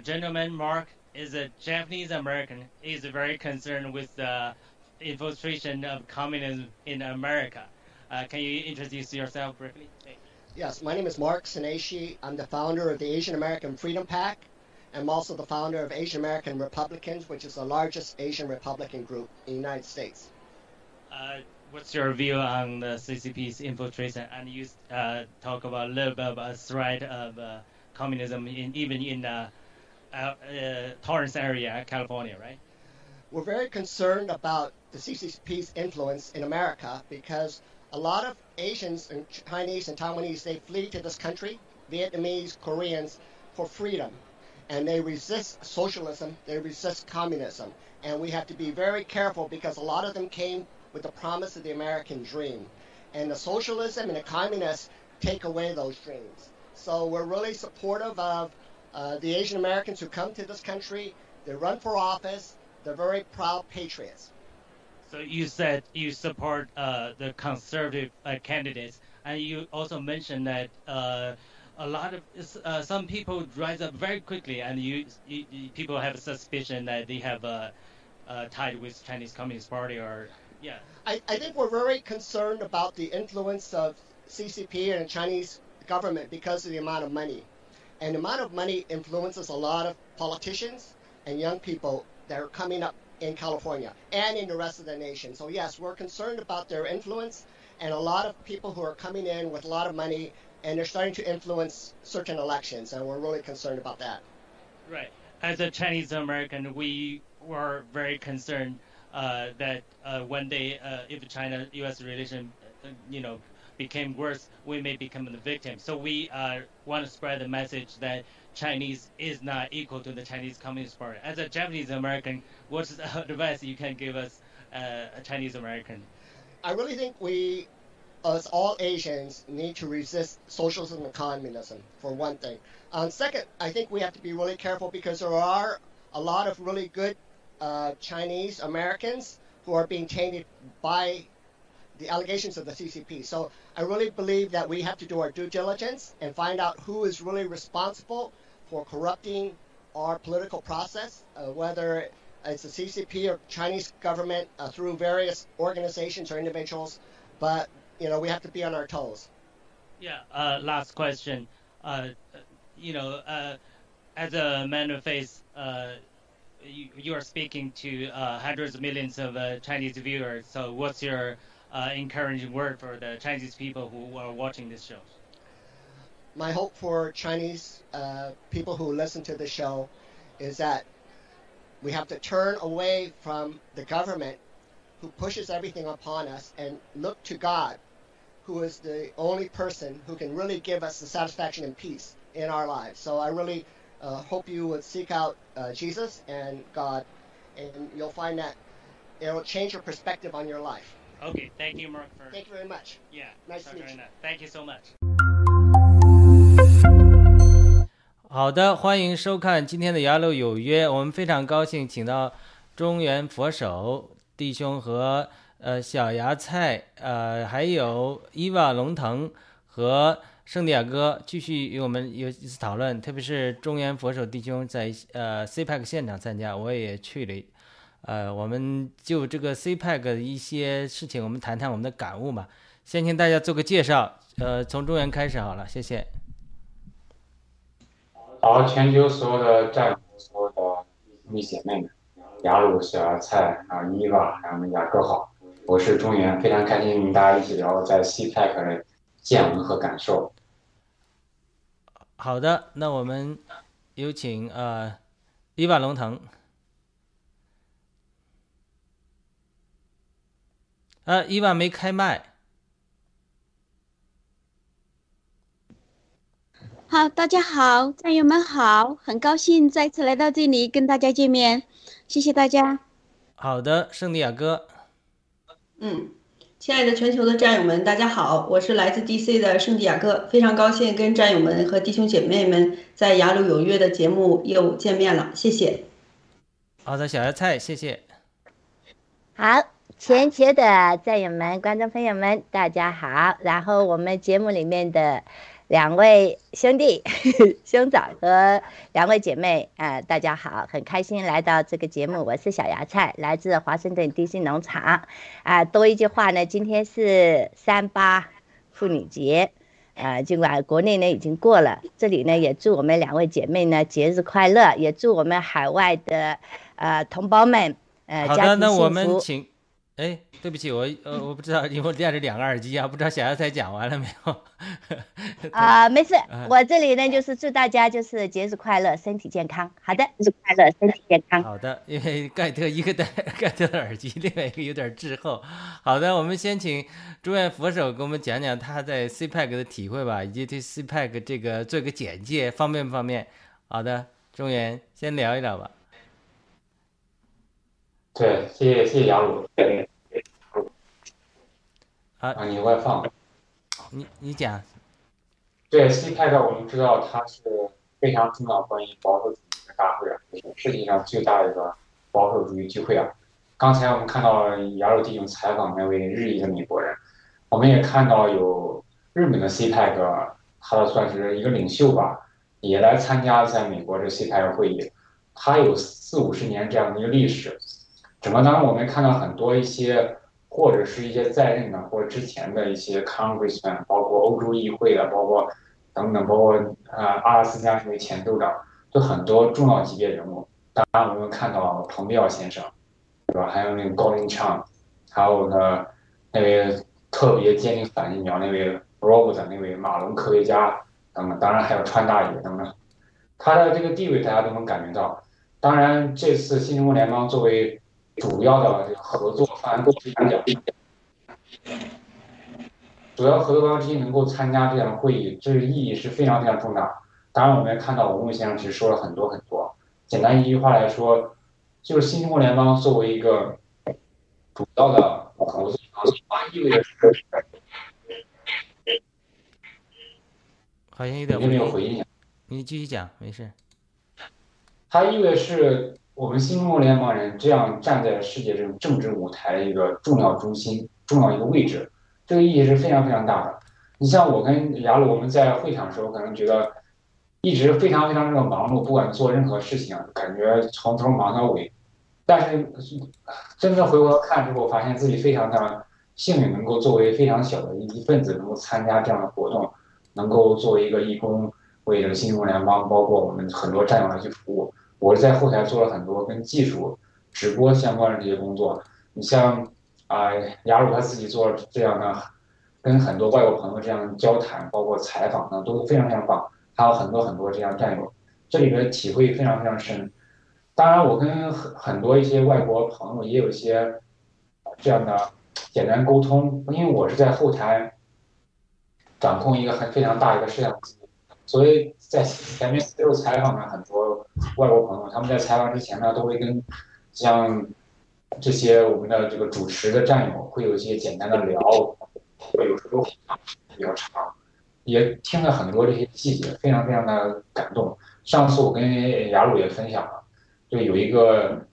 We have a, a gentleman, Mark, is a Japanese American. He's very concerned with the infiltration of communism in America. Uh, can you introduce yourself briefly? Yes, my name is Mark Sineshi. I'm the founder of the Asian American Freedom Pack. I'm also the founder of Asian American Republicans, which is the largest Asian Republican group in the United States. Uh, what's your view on the CCP's infiltration? And you uh, talk about a little bit about a threat of uh, communism in, even in uh, Torrance area, California, right? We're very concerned about the CCP's influence in America because a lot of Asians and Chinese and Taiwanese, they flee to this country, Vietnamese, Koreans, for freedom. And they resist socialism, they resist communism. And we have to be very careful because a lot of them came with the promise of the American dream. And the socialism and the communists take away those dreams. So we're really supportive of uh, the Asian Americans who come to this country. They run for office. They're very proud patriots. So you said you support uh, the conservative uh, candidates, and you also mentioned that uh, a lot of uh, some people rise up very quickly, and you, you, you people have a suspicion that they have uh, uh, tied with Chinese Communist Party or yeah. I, I think we're very concerned about the influence of CCP and Chinese government because of the amount of money. And the amount of money influences a lot of politicians and young people that are coming up in California and in the rest of the nation. So yes, we're concerned about their influence and a lot of people who are coming in with a lot of money and they're starting to influence certain elections and we're really concerned about that. Right. As a Chinese American, we were very concerned uh, that uh, one day, uh, if China-U.S. relation, uh, you know, became worse, we may become the victim. So we uh, want to spread the message that Chinese is not equal to the Chinese Communist Party. As a Japanese American, what is the advice you can give us, uh, a Chinese American? I really think we, as all Asians, need to resist socialism and communism, for one thing. Um, second, I think we have to be really careful because there are a lot of really good uh, Chinese Americans who are being tainted by the allegations of the CCP. So I really believe that we have to do our due diligence and find out who is really responsible for corrupting our political process, uh, whether it's the CCP or Chinese government uh, through various organizations or individuals. But you know, we have to be on our toes. Yeah. Uh, last question. Uh, you know, uh, as a man of faith, uh, you, you, are speaking to hundreds of millions of Chinese viewers. So, what's your encouraging word for the Chinese people who are watching this show? my hope for Chinese uh, people who listen to the show is that we have to turn away from the government who pushes everything upon us and look to God, who is the only person who can really give us the satisfaction and peace in our lives. So I really uh, hope you would seek out uh, Jesus and God, and you'll find that it'll change your perspective on your life. Okay, thank you, Mark. For... Thank you very much. Yeah, nice to meet you. Thank you so much. 好的，欢迎收看今天的《雅鲁有约》。我们非常高兴，请到中原佛手弟兄和呃小芽菜，呃还有伊娃龙腾和圣地亚哥继续与我们有一次讨论。特别是中原佛手弟兄在呃 CPAC 现场参加，我也去了。呃，我们就这个 CPAC 的一些事情，我们谈谈我们的感悟嘛。先请大家做个介绍，呃，从中原开始好了，谢谢。好，全球所有的战友，所有的兄弟姐妹们，雅鲁、小芽菜啊，伊娃，然后雅哥好，我是中原，非常开心跟大家一起聊在 CPEC 的见闻和感受。好的，那我们有请呃伊娃龙腾。呃，伊万没开麦。好，大家好，战友们好，很高兴再次来到这里跟大家见面，谢谢大家。好的，圣地亚哥。嗯，亲爱的全球的战友们，大家好，我是来自 DC 的圣地亚哥，非常高兴跟战友们和弟兄姐妹们在雅鲁有约的节目又见面了，谢谢。好的，小芽菜，谢谢。好，全球的战友们、观众朋友们，大家好。然后我们节目里面的。两位兄弟、兄长和两位姐妹，呃，大家好，很开心来到这个节目。我是小芽菜，来自华盛顿 DC 农场。啊，多一句话呢，今天是三八妇女节，呃，尽管国内呢已经过了，这里呢也祝我们两位姐妹呢节日快乐，也祝我们海外的呃同胞们呃好的，家庭那我。们请，哎，对不起，我呃我不知道，因为我戴着两个耳机啊，不知道小芽菜讲完了没有？啊、没事哎，我这里呢就是祝大家就是节日快乐，身体健康。好的，节日快乐，身体健康。好的，因为盖特一个戴盖特的耳机，另外一个有点滞后。好的，我们先请中院佛手给我们讲讲他在 CPAC 的体会吧，以及对 CPAC 这个做个简介，方便不方便？好的，中原先聊一聊吧。对，谢谢谢谢杨鲁。啊啊，你外放。你你讲，对 CPEC，我们知道它是非常重要关于保守主义的大会啊，世界上最大的一个保守主义聚会啊。刚才我们看到雅鲁弟兄采访那位日裔的美国人，我们也看到有日本的 CPEC，他算是一个领袖吧，也来参加在美国这 CPEC 会议，他有四五十年这样的一个历史。整个当中我们看到很多一些或者是一些在任的或者之前的一些 congressman，包括欧洲议会的，包括等等，包括呃阿拉斯加这位前州长，就很多重要级别人物。当然，我们看到彭碧耀先生，对吧？还有那个高林畅，还有呢那位特别坚定反疫苗那位 Robert 那位马龙科学家等等，当然还有川大爷等等，他的这个地位大家都能感觉到。当然，这次新中国联邦作为主要的合作方都是一讲，主要合作方之一能够参加这样的会议，这个意义是非常非常重大。当然，我们也看到文武先生其实说了很多很多。简单一句话来说，就是新中国联邦作为一个主要的合作方，它意味着是好像有点有没有回应？你继续讲，没事。它意味着是我们新中国联邦人这样站在世界这种政治舞台的一个重要中心、重要一个位置，这个意义是非常非常大的。你像我跟雅鲁，我们在会场的时候，可能觉得一直非常非常这个忙碌，不管做任何事情，感觉从头忙到尾。但是真正回过头看之后，发现自己非常的幸运，能够作为非常小的一份子，能够参加这样的活动，能够作为一个义工，为这个新中国联邦，包括我们很多战友来去服务。我是在后台做了很多跟技术、直播相关的这些工作。你像啊，雅鲁他自己做这样的，跟很多外国朋友这样交谈，包括采访呢，都非常非常棒。还有很多很多这样战友，这里边体会非常非常深。当然，我跟很很多一些外国朋友也有一些这样的简单沟通，因为我是在后台掌控一个很非常大一个摄像机，所以在前面接受采访的很多外国朋友，他们在采访之前呢，都会跟像这些我们的这个主持的战友会有一些简单的聊，会有时候比较长，也听了很多这些细节，非常非常的感动。上次我跟雅鲁也分享了，就有一个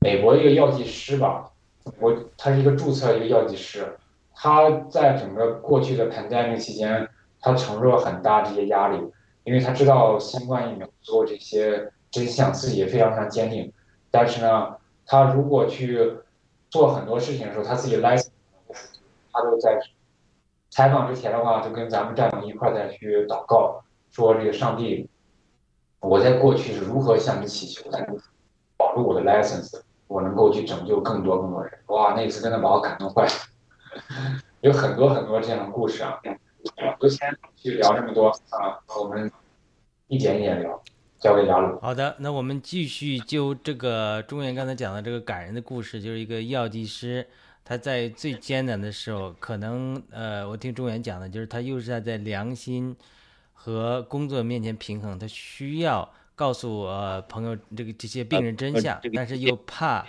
美国一个药剂师吧，我他是一个注册一个药剂师，他在整个过去的谈战争期间，他承受了很大这些压力，因为他知道新冠疫苗做这些真相，自己也非常非常坚定。但是呢，他如果去做很多事情的时候，他自己 license，他都在采访之前的话，就跟咱们战友一块再去祷告，说这个上帝，我在过去是如何向你祈求的，保住我的 license，我能够去拯救更多更多人。哇，那次真的把我感动坏了。有很多很多这样的故事啊，就先去聊这么多啊，我们一点一点聊，交给雅鲁。好的，那我们继续就这个中原刚才讲的这个感人的故事，就是一个药剂师，他在最艰难的时候，可能呃，我听中原讲的，就是他又是在在良心和工作面前平衡，他需要告诉呃朋友这个这些病人真相，但是又怕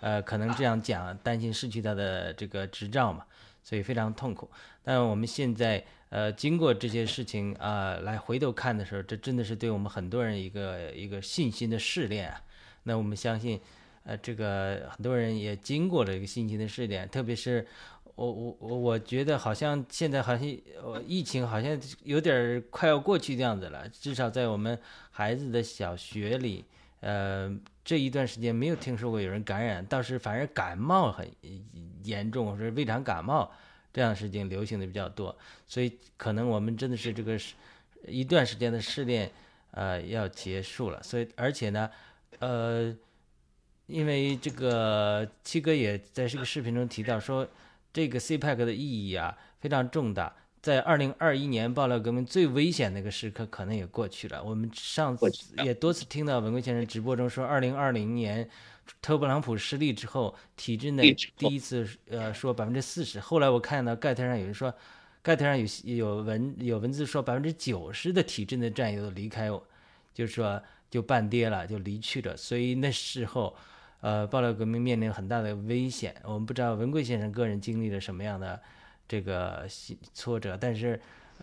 呃可能这样讲，担心失去他的这个执照嘛，所以非常痛苦。但我们现在呃经过这些事情啊、来回头看的时候，这真的是对我们很多人一个一个信心的试炼啊。那我们相信，呃，这个很多人也经过了一个信心的试炼，特别是我我我我觉得好像现在好像呃疫情好像有点快要过去的样子了，至少在我们孩子的小学里，呃这一段时间没有听说过有人感染，倒是反而感冒很严重，或者胃肠感冒这样的事情流行的比较多，所以可能我们真的是这个是一段时间的试炼呃要结束了，所以而且呢，呃。因为这个七哥也在这个视频中提到说，这个 CPEC 的意义啊非常重大。在二零二一年爆料革命最危险的一个时刻可能也过去了。我们上次也多次听到文贵先生直播中说，二零二零年特朗普失利之后，体制内第一次呃说百分之四十。后来我看到盖特上有人说，盖特上有有文有文字说百分之九十的体制内战友离开，就是说就半跌了，就离去了。所以那时候。呃，爆料革命面临很大的危险。我们不知道文贵先生个人经历了什么样的这个挫折，但是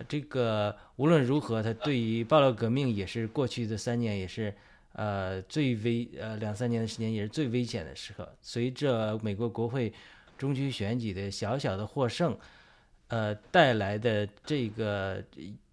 这个无论如何，他对于爆料革命也是过去的三年也是呃最危呃两三年的时间也是最危险的时刻。随着美国国会中期选举的小小的获胜，呃带来的这个。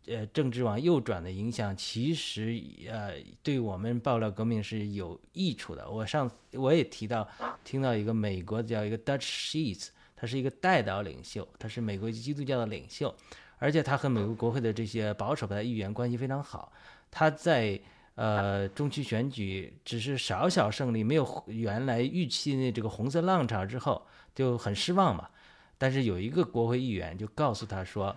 呃，政治往右转的影响，其实呃，对我们爆料革命是有益处的。我上我也提到，听到一个美国叫一个 Dutch Sheets，他是一个代祷领袖，他是美国基督教的领袖，而且他和美国国会的这些保守派议员关系非常好。他在呃中期选举只是小小胜利，没有原来预期的这个红色浪潮之后就很失望嘛。但是有一个国会议员就告诉他说。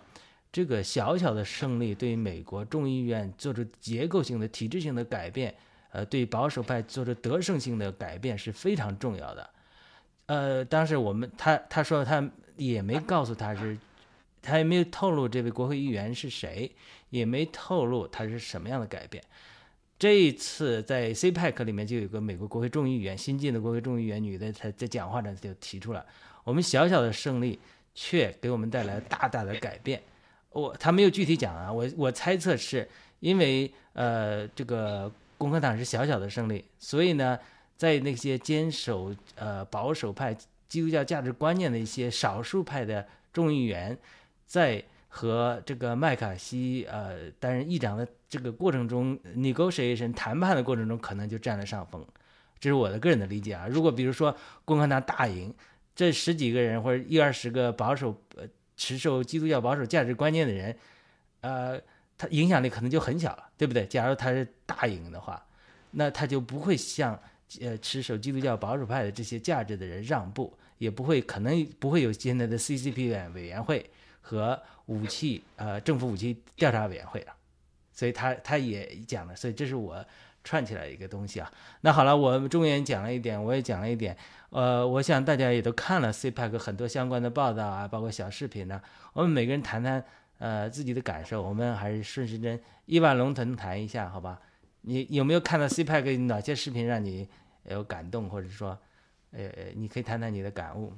这个小小的胜利对美国众议院做出结构性的、体制性的改变，呃，对保守派做出得胜性的改变是非常重要的。呃，当时我们他他说他也没告诉他是，他也没有透露这位国会议员是谁，也没透露他是什么样的改变。这一次在 CPEC 里面就有个美国国会众议员新晋的国会众议员女的，她在讲话中就提出了，我们小小的胜利却给我们带来大大的改变。我他没有具体讲啊，我我猜测是因为呃这个共和党是小小的胜利，所以呢，在那些坚守呃保守派基督教价值观念的一些少数派的众议员，在和这个麦卡锡呃担任议长的这个过程中，negotiation 谈判的过程中，可能就占了上风，这是我的个人的理解啊。如果比如说共和党大赢，这十几个人或者一二十个保守呃。持受基督教保守价值观念的人，呃，他影响力可能就很小了，对不对？假如他是大赢的话，那他就不会向呃持守基督教保守派的这些价值的人让步，也不会可能不会有现在的 CCP 委员会和武器呃政府武器调查委员会的。所以他他也讲了，所以这是我串起来一个东西啊。那好了，我中原讲了一点，我也讲了一点。呃，我想大家也都看了 CPEC 很多相关的报道啊，包括小视频呢。我们每个人谈谈呃自己的感受，我们还是顺时针伊万龙腾谈一下，好吧？你有没有看到 CPEC 哪些视频让你有感动，或者说，呃，你可以谈谈你的感悟。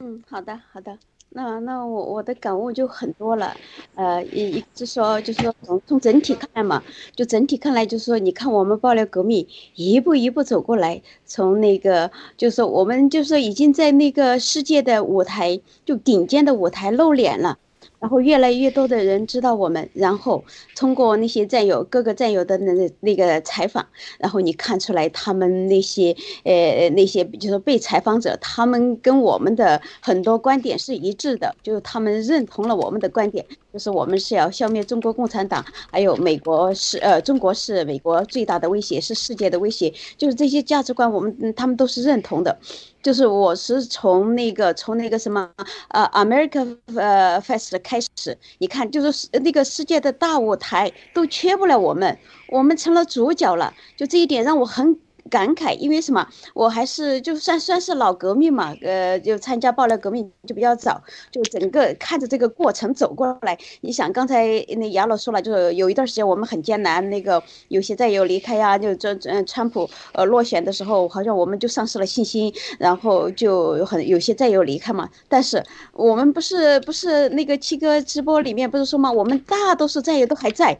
嗯，好的，好的。那那我我的感悟就很多了，呃，一一直说就是说从从整体看嘛，就整体看来就是说，你看我们爆料革命一步一步走过来，从那个就是说我们就是说已经在那个世界的舞台就顶尖的舞台露脸了。然后越来越多的人知道我们，然后通过那些战友、各个战友的那那个采访，然后你看出来他们那些呃那些就是被采访者，他们跟我们的很多观点是一致的，就是他们认同了我们的观点，就是我们是要消灭中国共产党，还有美国是呃中国是美国最大的威胁，是世界的威胁，就是这些价值观我们他们都是认同的。就是我是从那个从那个什么呃 America 呃 Fest 开始，你看就是那个世界的大舞台都缺不了我们，我们成了主角了，就这一点让我很。感慨，因为什么？我还是就算算是老革命嘛，呃，就参加爆料革命就比较早，就整个看着这个过程走过来。你想，刚才那杨老说了，就是有一段时间我们很艰难，那个有些战友离开呀，就这嗯，川普呃落选的时候，好像我们就丧失了信心，然后就有很有些战友离开嘛。但是我们不是不是那个七哥直播里面不是说吗？我们大多数战友都还在，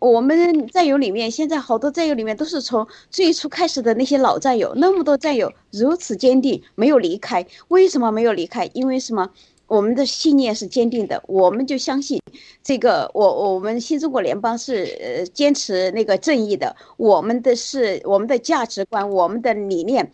我们战友里面现在好多战友里面都是从最初开始。是的那些老战友，那么多战友如此坚定，没有离开。为什么没有离开？因为什么？我们的信念是坚定的，我们就相信这个。我我们新中国联邦是坚持那个正义的，我们的是我们的价值观，我们的理念。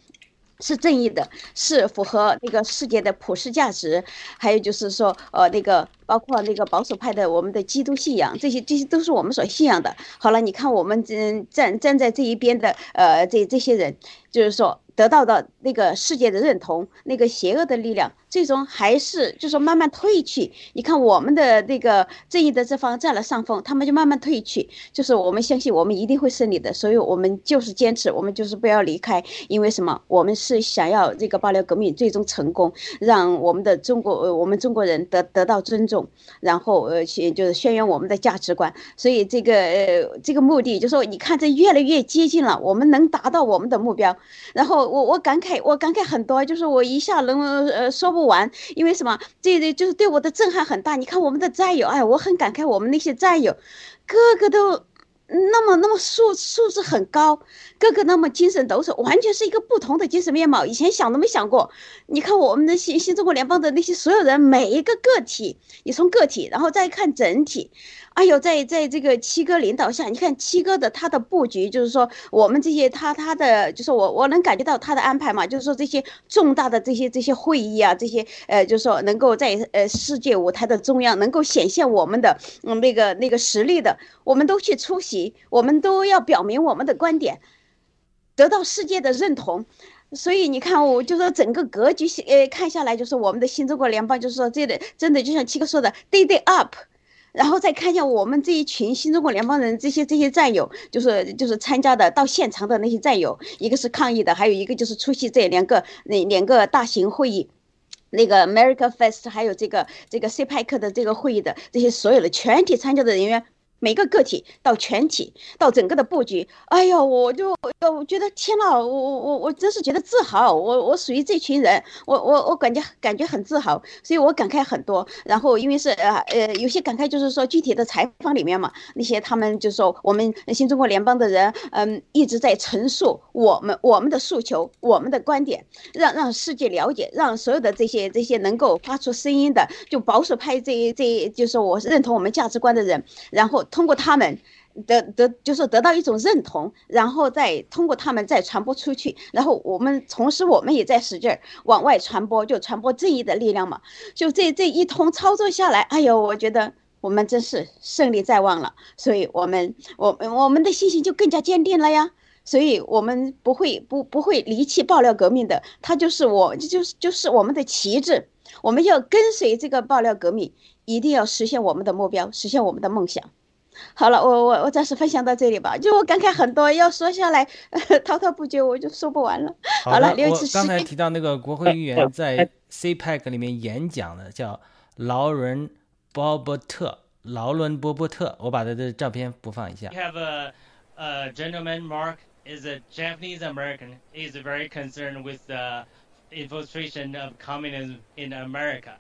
是正义的，是符合那个世界的普世价值，还有就是说，呃，那个包括那个保守派的我们的基督信仰，这些这些都是我们所信仰的。好了，你看我们嗯站站在这一边的，呃，这这些人，就是说。得到的那个世界的认同，那个邪恶的力量最终还是就说慢慢退去。你看我们的那个正义的这方占了上风，他们就慢慢退去。就是我们相信我们一定会胜利的，所以我们就是坚持，我们就是不要离开。因为什么？我们是想要这个爆料革命最终成功，让我们的中国呃我们中国人得得到尊重，然后呃去就是宣扬我们的价值观。所以这个呃这个目的就说你看这越来越接近了，我们能达到我们的目标，然后。我我感慨，我感慨很多，就是我一下能呃说不完，因为什么？这这就是对我的震撼很大。你看我们的战友，哎，我很感慨，我们那些战友，个个都。那么，那么素素质很高，个个那么精神抖擞，完全是一个不同的精神面貌。以前想都没想过。你看我们的新新中国联邦的那些所有人，每一个个体，你从个体，然后再看整体，哎呦，在在这个七哥领导下，你看七哥的他的布局，就是说我们这些他他的，就是我我能感觉到他的安排嘛，就是说这些重大的这些这些会议啊，这些呃，就是说能够在呃世界舞台的中央能够显现我们的嗯那个那个实力的，我们都去出席。我们都要表明我们的观点，得到世界的认同。所以你看，我就说整个格局，呃，看下来就是我们的新中国联邦，就是说这的真的就像七哥说的，day day up。然后再看一下我们这一群新中国联邦人，这些这些战友，就是就是参加的到现场的那些战友，一个是抗议的，还有一个就是出席这两个那两个大型会议，那个 America Fest，还有这个这个 CPEC 的这个会议的这些所有的全体参加的人员。每个个体到全体到整个的布局，哎呦，我就我觉得天呐，我我我我真是觉得自豪，我我属于这群人，我我我感觉感觉很自豪，所以我感慨很多。然后因为是呃呃有些感慨就是说具体的采访里面嘛，那些他们就说我们新中国联邦的人，嗯，一直在陈述我们我们的诉求，我们的观点，让让世界了解，让所有的这些这些能够发出声音的，就保守派这这就是我认同我们价值观的人，然后。通过他们得得就是得到一种认同，然后再通过他们再传播出去，然后我们同时我们也在使劲儿往外传播，就传播正义的力量嘛。就这这一通操作下来，哎呦，我觉得我们真是胜利在望了。所以，我们我们我们的信心就更加坚定了呀。所以我们不会不不会离弃爆料革命的，它就是我就是就是我们的旗帜。我们要跟随这个爆料革命，一定要实现我们的目标，实现我们的梦想。好了，我我我暂时分享到这里吧。就我感慨很多，要说下来滔滔不绝，我就说不完了。好了，我刚才提到那个国会议员在 CPEC 里面演讲的，叫劳伦·鲍伯特。劳伦·波伯特，我把他的照片播放一下。We have a, a gentleman, Mark, is a Japanese American. He's very concerned with the infiltration of communism in America.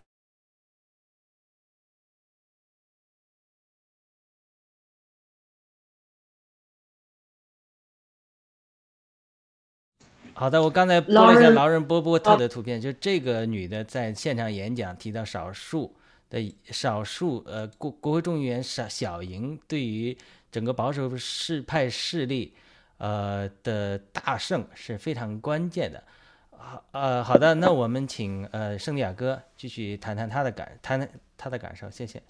好的，我刚才播了一下劳伦波波特的图片，就这个女的在现场演讲，提到少数的少数呃国国会众议员小小赢对于整个保守势派势力呃的大胜是非常关键的。好呃好的，那我们请呃圣地亚哥继续谈谈他的感谈谈他的感受，谢谢。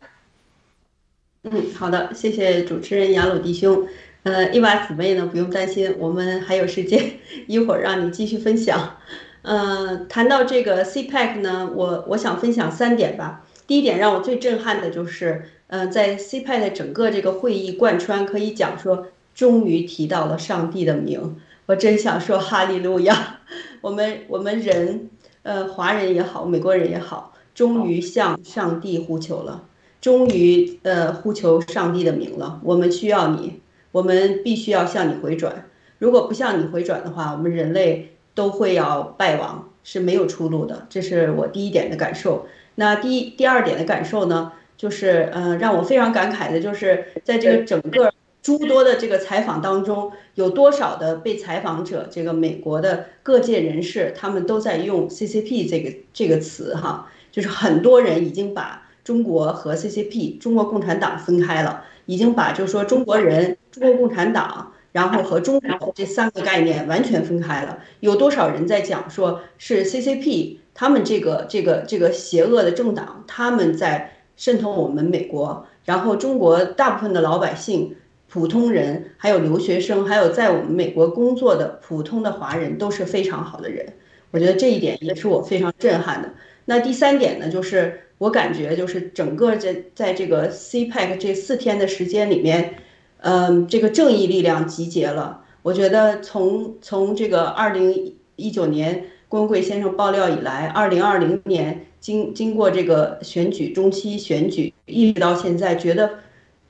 嗯，好的，谢谢主持人雅鲁弟兄。呃，一娃姊妹呢，不用担心，我们还有时间，一会儿让你继续分享。呃，谈到这个 CPEC 呢，我我想分享三点吧。第一点让我最震撼的就是，呃，在 CPEC 整个这个会议贯穿，可以讲说，终于提到了上帝的名，我真想说哈利路亚。我们我们人，呃，华人也好，美国人也好，终于向上帝呼求了，终于呃呼求上帝的名了。我们需要你。我们必须要向你回转，如果不向你回转的话，我们人类都会要败亡，是没有出路的。这是我第一点的感受。那第一、第二点的感受呢，就是，嗯，让我非常感慨的，就是在这个整个诸多的这个采访当中，有多少的被采访者，这个美国的各界人士，他们都在用 CCP 这个这个词哈，就是很多人已经把中国和 CCP 中国共产党分开了，已经把就是说中国人、中国共产党，然后和中国这三个概念完全分开了。有多少人在讲说是 CCP 他们这个这个这个邪恶的政党，他们在渗透我们美国，然后中国大部分的老百姓。普通人，还有留学生，还有在我们美国工作的普通的华人都是非常好的人。我觉得这一点也是我非常震撼的。那第三点呢，就是我感觉就是整个在在这个 CPEC 这四天的时间里面，嗯，这个正义力量集结了。我觉得从从这个二零一九年郭贵先生爆料以来，二零二零年经经过这个选举中期选举，一直到现在，觉得。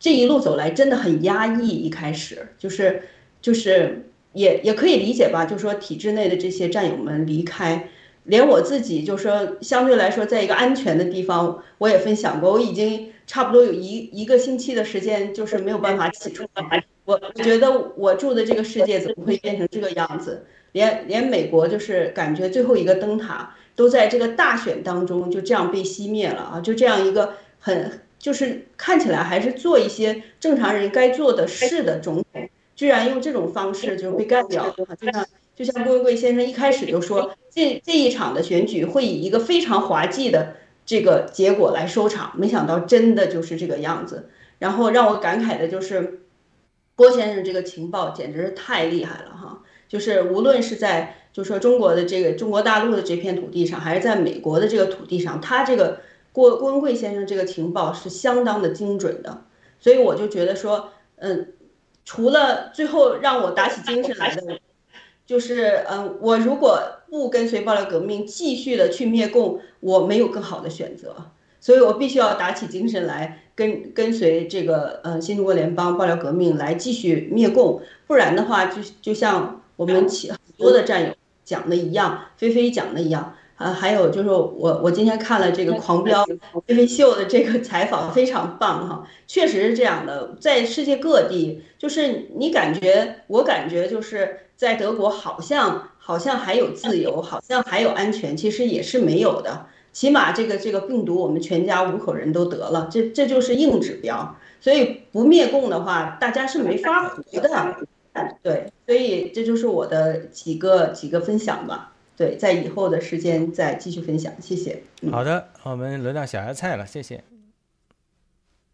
这一路走来真的很压抑，一开始就是，就是也也可以理解吧，就说体制内的这些战友们离开，连我自己就是说相对来说在一个安全的地方，我也分享过，我已经差不多有一一个星期的时间就是没有办法起床，我我觉得我住的这个世界怎么会变成这个样子？连连美国就是感觉最后一个灯塔都在这个大选当中就这样被熄灭了啊，就这样一个很。就是看起来还是做一些正常人该做的事的总统，居然用这种方式就被干掉了。就像就像郭文贵先生一开始就说，这这一场的选举会以一个非常滑稽的这个结果来收场，没想到真的就是这个样子。然后让我感慨的就是，郭先生这个情报简直是太厉害了哈！就是无论是在就说中国的这个中国大陆的这片土地上，还是在美国的这个土地上，他这个。郭郭文贵先生这个情报是相当的精准的，所以我就觉得说，嗯，除了最后让我打起精神来的，就是嗯，我如果不跟随爆料革命继续的去灭共，我没有更好的选择，所以我必须要打起精神来跟跟随这个呃新中国联邦爆料革命来继续灭共，不然的话就就像我们其很多的战友讲的一样，菲菲讲的一样。呃，还有就是我我今天看了这个狂飙飞飞秀的这个采访，非常棒哈，确实是这样的，在世界各地，就是你感觉，我感觉就是在德国，好像好像还有自由，好像还有安全，其实也是没有的。起码这个这个病毒，我们全家五口人都得了，这这就是硬指标。所以不灭共的话，大家是没法活的。对，所以这就是我的几个几个分享吧。对，在以后的时间再继续分享，谢谢。好的，我们轮到小芽菜了，谢谢。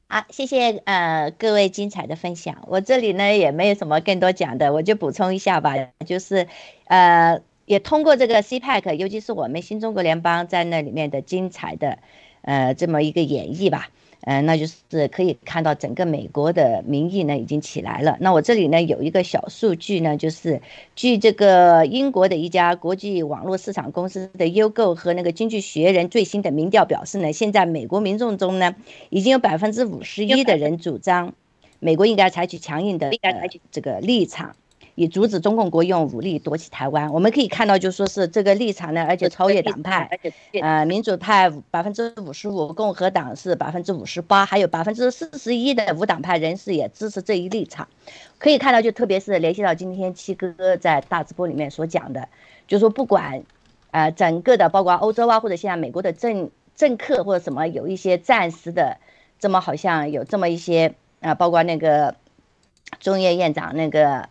好，谢谢呃各位精彩的分享。我这里呢也没有什么更多讲的，我就补充一下吧，就是呃也通过这个 CPEC，尤其是我们新中国联邦在那里面的精彩的呃这么一个演绎吧。嗯，那就是可以看到整个美国的民意呢已经起来了。那我这里呢有一个小数据呢，就是据这个英国的一家国际网络市场公司的优购和那个经济学人最新的民调表示呢，现在美国民众中呢已经有百分之五十一的人主张美国应该采取强硬的这个立场。以阻止中共国用武力夺取台湾，我们可以看到，就说是这个立场呢，而且超越党派，呃，民主派百分之五十五，共和党是百分之五十八，还有百分之四十一的无党派人士也支持这一立场。可以看到，就特别是联系到今天七哥在大直播里面所讲的，就说不管，呃，整个的包括欧洲啊，或者现在美国的政政客或者什么，有一些暂时的，这么好像有这么一些啊，包括那个中院院长那个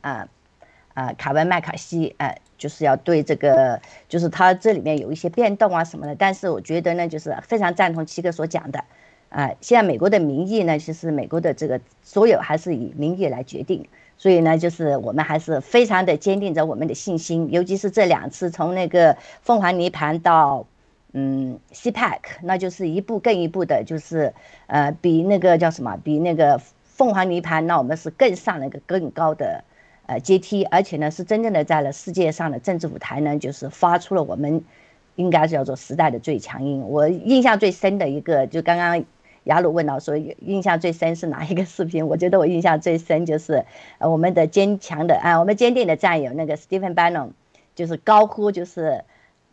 啊。卡文麦卡锡，哎，就是要对这个，就是他这里面有一些变动啊什么的。但是我觉得呢，就是非常赞同七哥所讲的，啊，现在美国的民意呢，其实美国的这个所有还是以民意来决定。所以呢，就是我们还是非常的坚定着我们的信心，尤其是这两次从那个凤凰泥盘到嗯 CPEC，那就是一步更一步的，就是呃比那个叫什么，比那个凤凰泥盘，那我们是更上了一个更高的。呃，阶梯，而且呢，是真正的在了世界上的政治舞台呢，就是发出了我们应该叫做时代的最强音。我印象最深的一个，就刚刚雅鲁问到说，印象最深是哪一个视频？我觉得我印象最深就是呃，我们的坚强的啊，我们坚定的战友那个 Stephen Bannon，就是高呼就是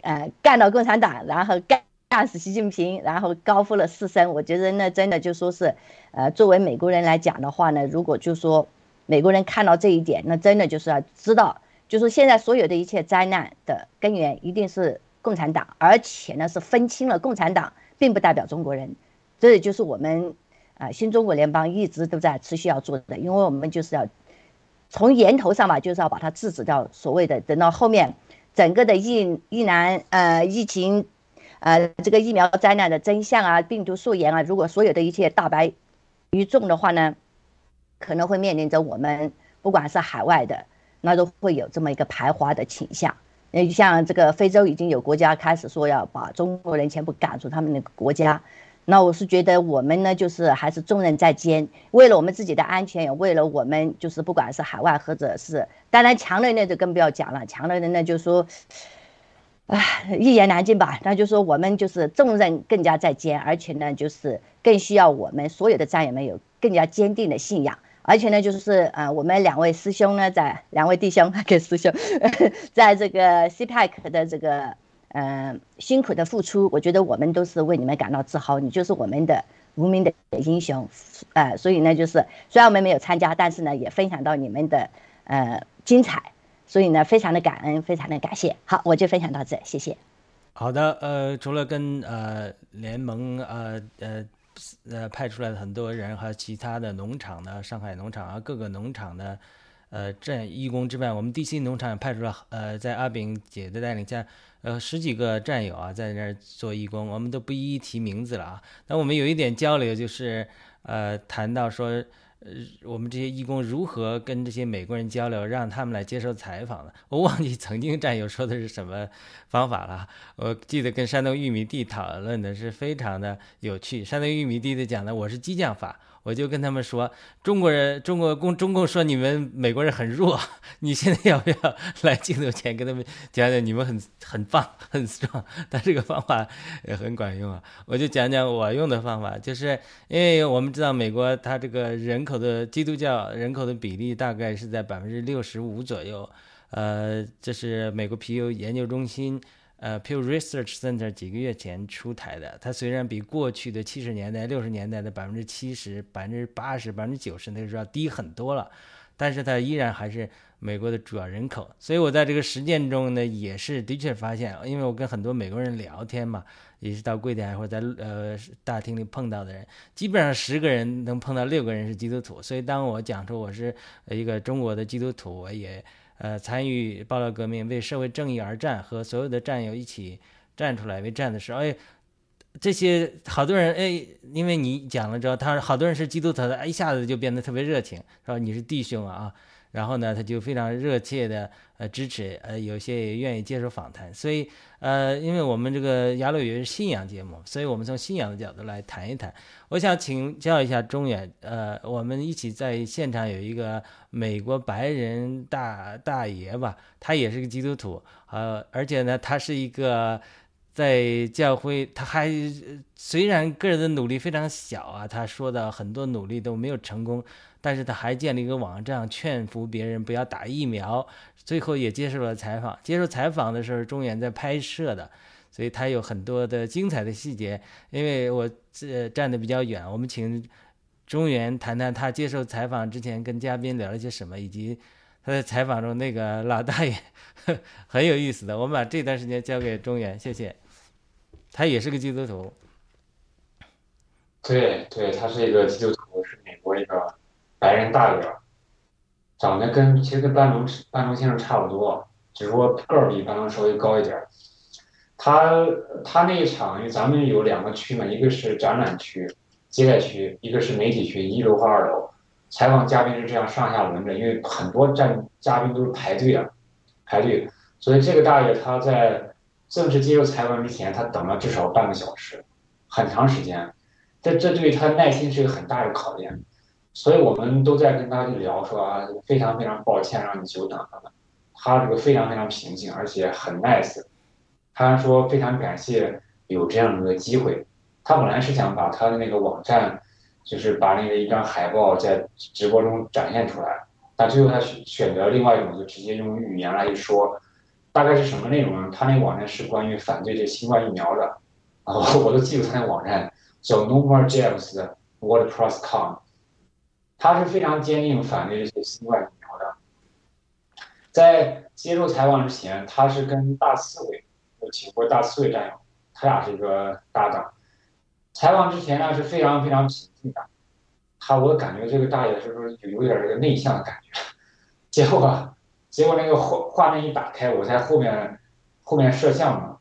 呃干倒共产党，然后干干死习近平，然后高呼了四声。我觉得那真的就说是呃，作为美国人来讲的话呢，如果就说。美国人看到这一点，那真的就是要知道，就是现在所有的一切灾难的根源一定是共产党，而且呢是分清了共产党并不代表中国人，这也就是我们啊新中国联邦一直都在持续要做的，因为我们就是要从源头上吧，就是要把它制止掉，所谓的等到后面整个的疫疫难呃疫情。呃，这个疫苗灾难的真相啊，病毒溯源啊，如果所有的一切大白于众的话呢，可能会面临着我们不管是海外的，那都会有这么一个排华的倾向。呃，像这个非洲已经有国家开始说要把中国人全部赶出他们那个国家，那我是觉得我们呢，就是还是重任在肩，为了我们自己的安全，也为了我们就是不管是海外或者是，当然强人那就更不要讲了，强人呢就说。唉，一言难尽吧。那就说我们就是重任更加在肩，而且呢，就是更需要我们所有的战友们有更加坚定的信仰。而且呢，就是呃，我们两位师兄呢，在两位弟兄跟师兄，在这个 CPAC 的这个嗯辛苦的付出，我觉得我们都是为你们感到自豪。你就是我们的无名的英雄，呃，所以呢，就是虽然我们没有参加，但是呢，也分享到你们的呃精彩。所以呢，非常的感恩，非常的感谢。好，我就分享到这，谢谢。好的，呃，除了跟呃联盟呃呃呃派出来的很多人和其他的农场的上海农场啊各个农场的呃这义工之外，我们地心农场也派出了呃在阿炳姐的带领下呃十几个战友啊在那儿做义工，我们都不一一提名字了啊。那我们有一点交流，就是呃谈到说。呃，我们这些义工如何跟这些美国人交流，让他们来接受采访呢？我忘记曾经战友说的是什么方法了。我记得跟山东玉米地讨论的是非常的有趣。山东玉米地的讲的，我是激将法。我就跟他们说，中国人，中国共中共说你们美国人很弱，你现在要不要 来镜头前跟他们讲讲你们很很棒很 strong？但这个方法也很管用啊。我就讲讲我用的方法，就是因为我们知道美国它这个人口的基督教人口的比例大概是在百分之六十五左右，呃，这是美国皮尤研究中心。呃，Pew Research Center 几个月前出台的，它虽然比过去的七十年代、六十年代的百分之七十、百分之八十、百分之九十那时候要低很多了，但是它依然还是美国的主要人口。所以我在这个实践中呢，也是的确发现，因为我跟很多美国人聊天嘛，也是到柜台或者在呃大厅里碰到的人，基本上十个人能碰到六个人是基督徒。所以当我讲出我是一个中国的基督徒，我也。呃，参与爆料革命，为社会正义而战，和所有的战友一起站出来为战的时候，哎，这些好多人，哎，因为你讲了之后，他好多人是基督徒的，一下子就变得特别热情，说你是弟兄啊。然后呢，他就非常热切的呃支持，呃，有些也愿意接受访谈。所以，呃，因为我们这个雅鲁也是信仰节目，所以我们从信仰的角度来谈一谈。我想请教一下中远，呃，我们一起在现场有一个美国白人大大爷吧，他也是个基督徒，呃，而且呢，他是一个在教会，他还虽然个人的努力非常小啊，他说的很多努力都没有成功。但是他还建立一个网站，劝服别人不要打疫苗。最后也接受了采访。接受采访的时候，中原在拍摄的，所以他有很多的精彩的细节。因为我这站的比较远，我们请中原谈谈他接受采访之前跟嘉宾聊了些什么，以及他在采访中那个老大爷很有意思的。我们把这段时间交给中原，谢谢。他也是个基督徒。对对，他是一个基督徒。白人大个，长得跟其实跟班农班农先生差不多，只是说个儿比班农稍微高一点。他他那一场，因为咱们有两个区嘛，一个是展览区、接待区，一个是媒体区，一楼和二楼。采访嘉宾是这样上下轮着，因为很多站嘉宾都是排队啊，排队。所以这个大爷他在正式接受采访之前，他等了至少半个小时，很长时间。这这对他耐心是一个很大的考验。所以我们都在跟他去聊，说啊，非常非常抱歉让你久等了。他这个非常非常平静，而且很 nice。他说非常感谢有这样的一个机会。他本来是想把他的那个网站，就是把那个一张海报在直播中展现出来，但最后他选选择另外一种，就直接用语言来一说。大概是什么内容呢？他那个网站是关于反对这新冠疫苗的，啊，我都记住他那网站叫 No More James WordPress.com。他是非常坚定反对这些新冠疫苗的。在接受采访之前，他是跟大刺猬，有请过大刺猬战友，他俩是一个搭档。采访之前呢是非常非常平静的，他我感觉这个大爷是不是有有点这个内向的感觉？结果，结果那个画画面一打开，我在后面后面摄像嘛，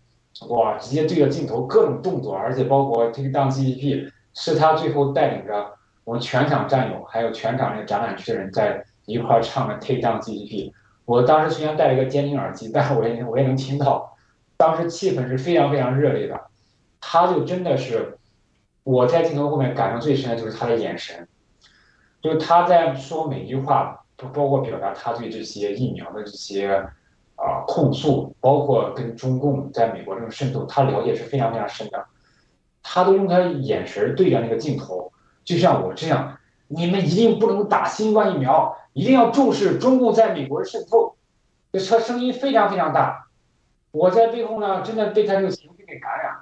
哇，直接对着镜头各种动作，而且包括 take down GDP，是他最后带领着我们全场战友，还有全场那个展览区的人在一块唱的 take down GDP。我当时虽然戴了一个监听耳机，但是我也我也能听到，当时气氛是非常非常热烈的，他就真的是。我在镜头后面感受最深的就是他的眼神，就是他在说每句话，不包括表达他对这些疫苗的这些啊控诉，包括跟中共在美国这种渗透，他了解是非常非常深的。他都用他眼神对着那个镜头，就像我这样，你们一定不能打新冠疫苗，一定要重视中共在美国的渗透。这车声音非常非常大，我在背后呢，真的被他这个情绪给感染。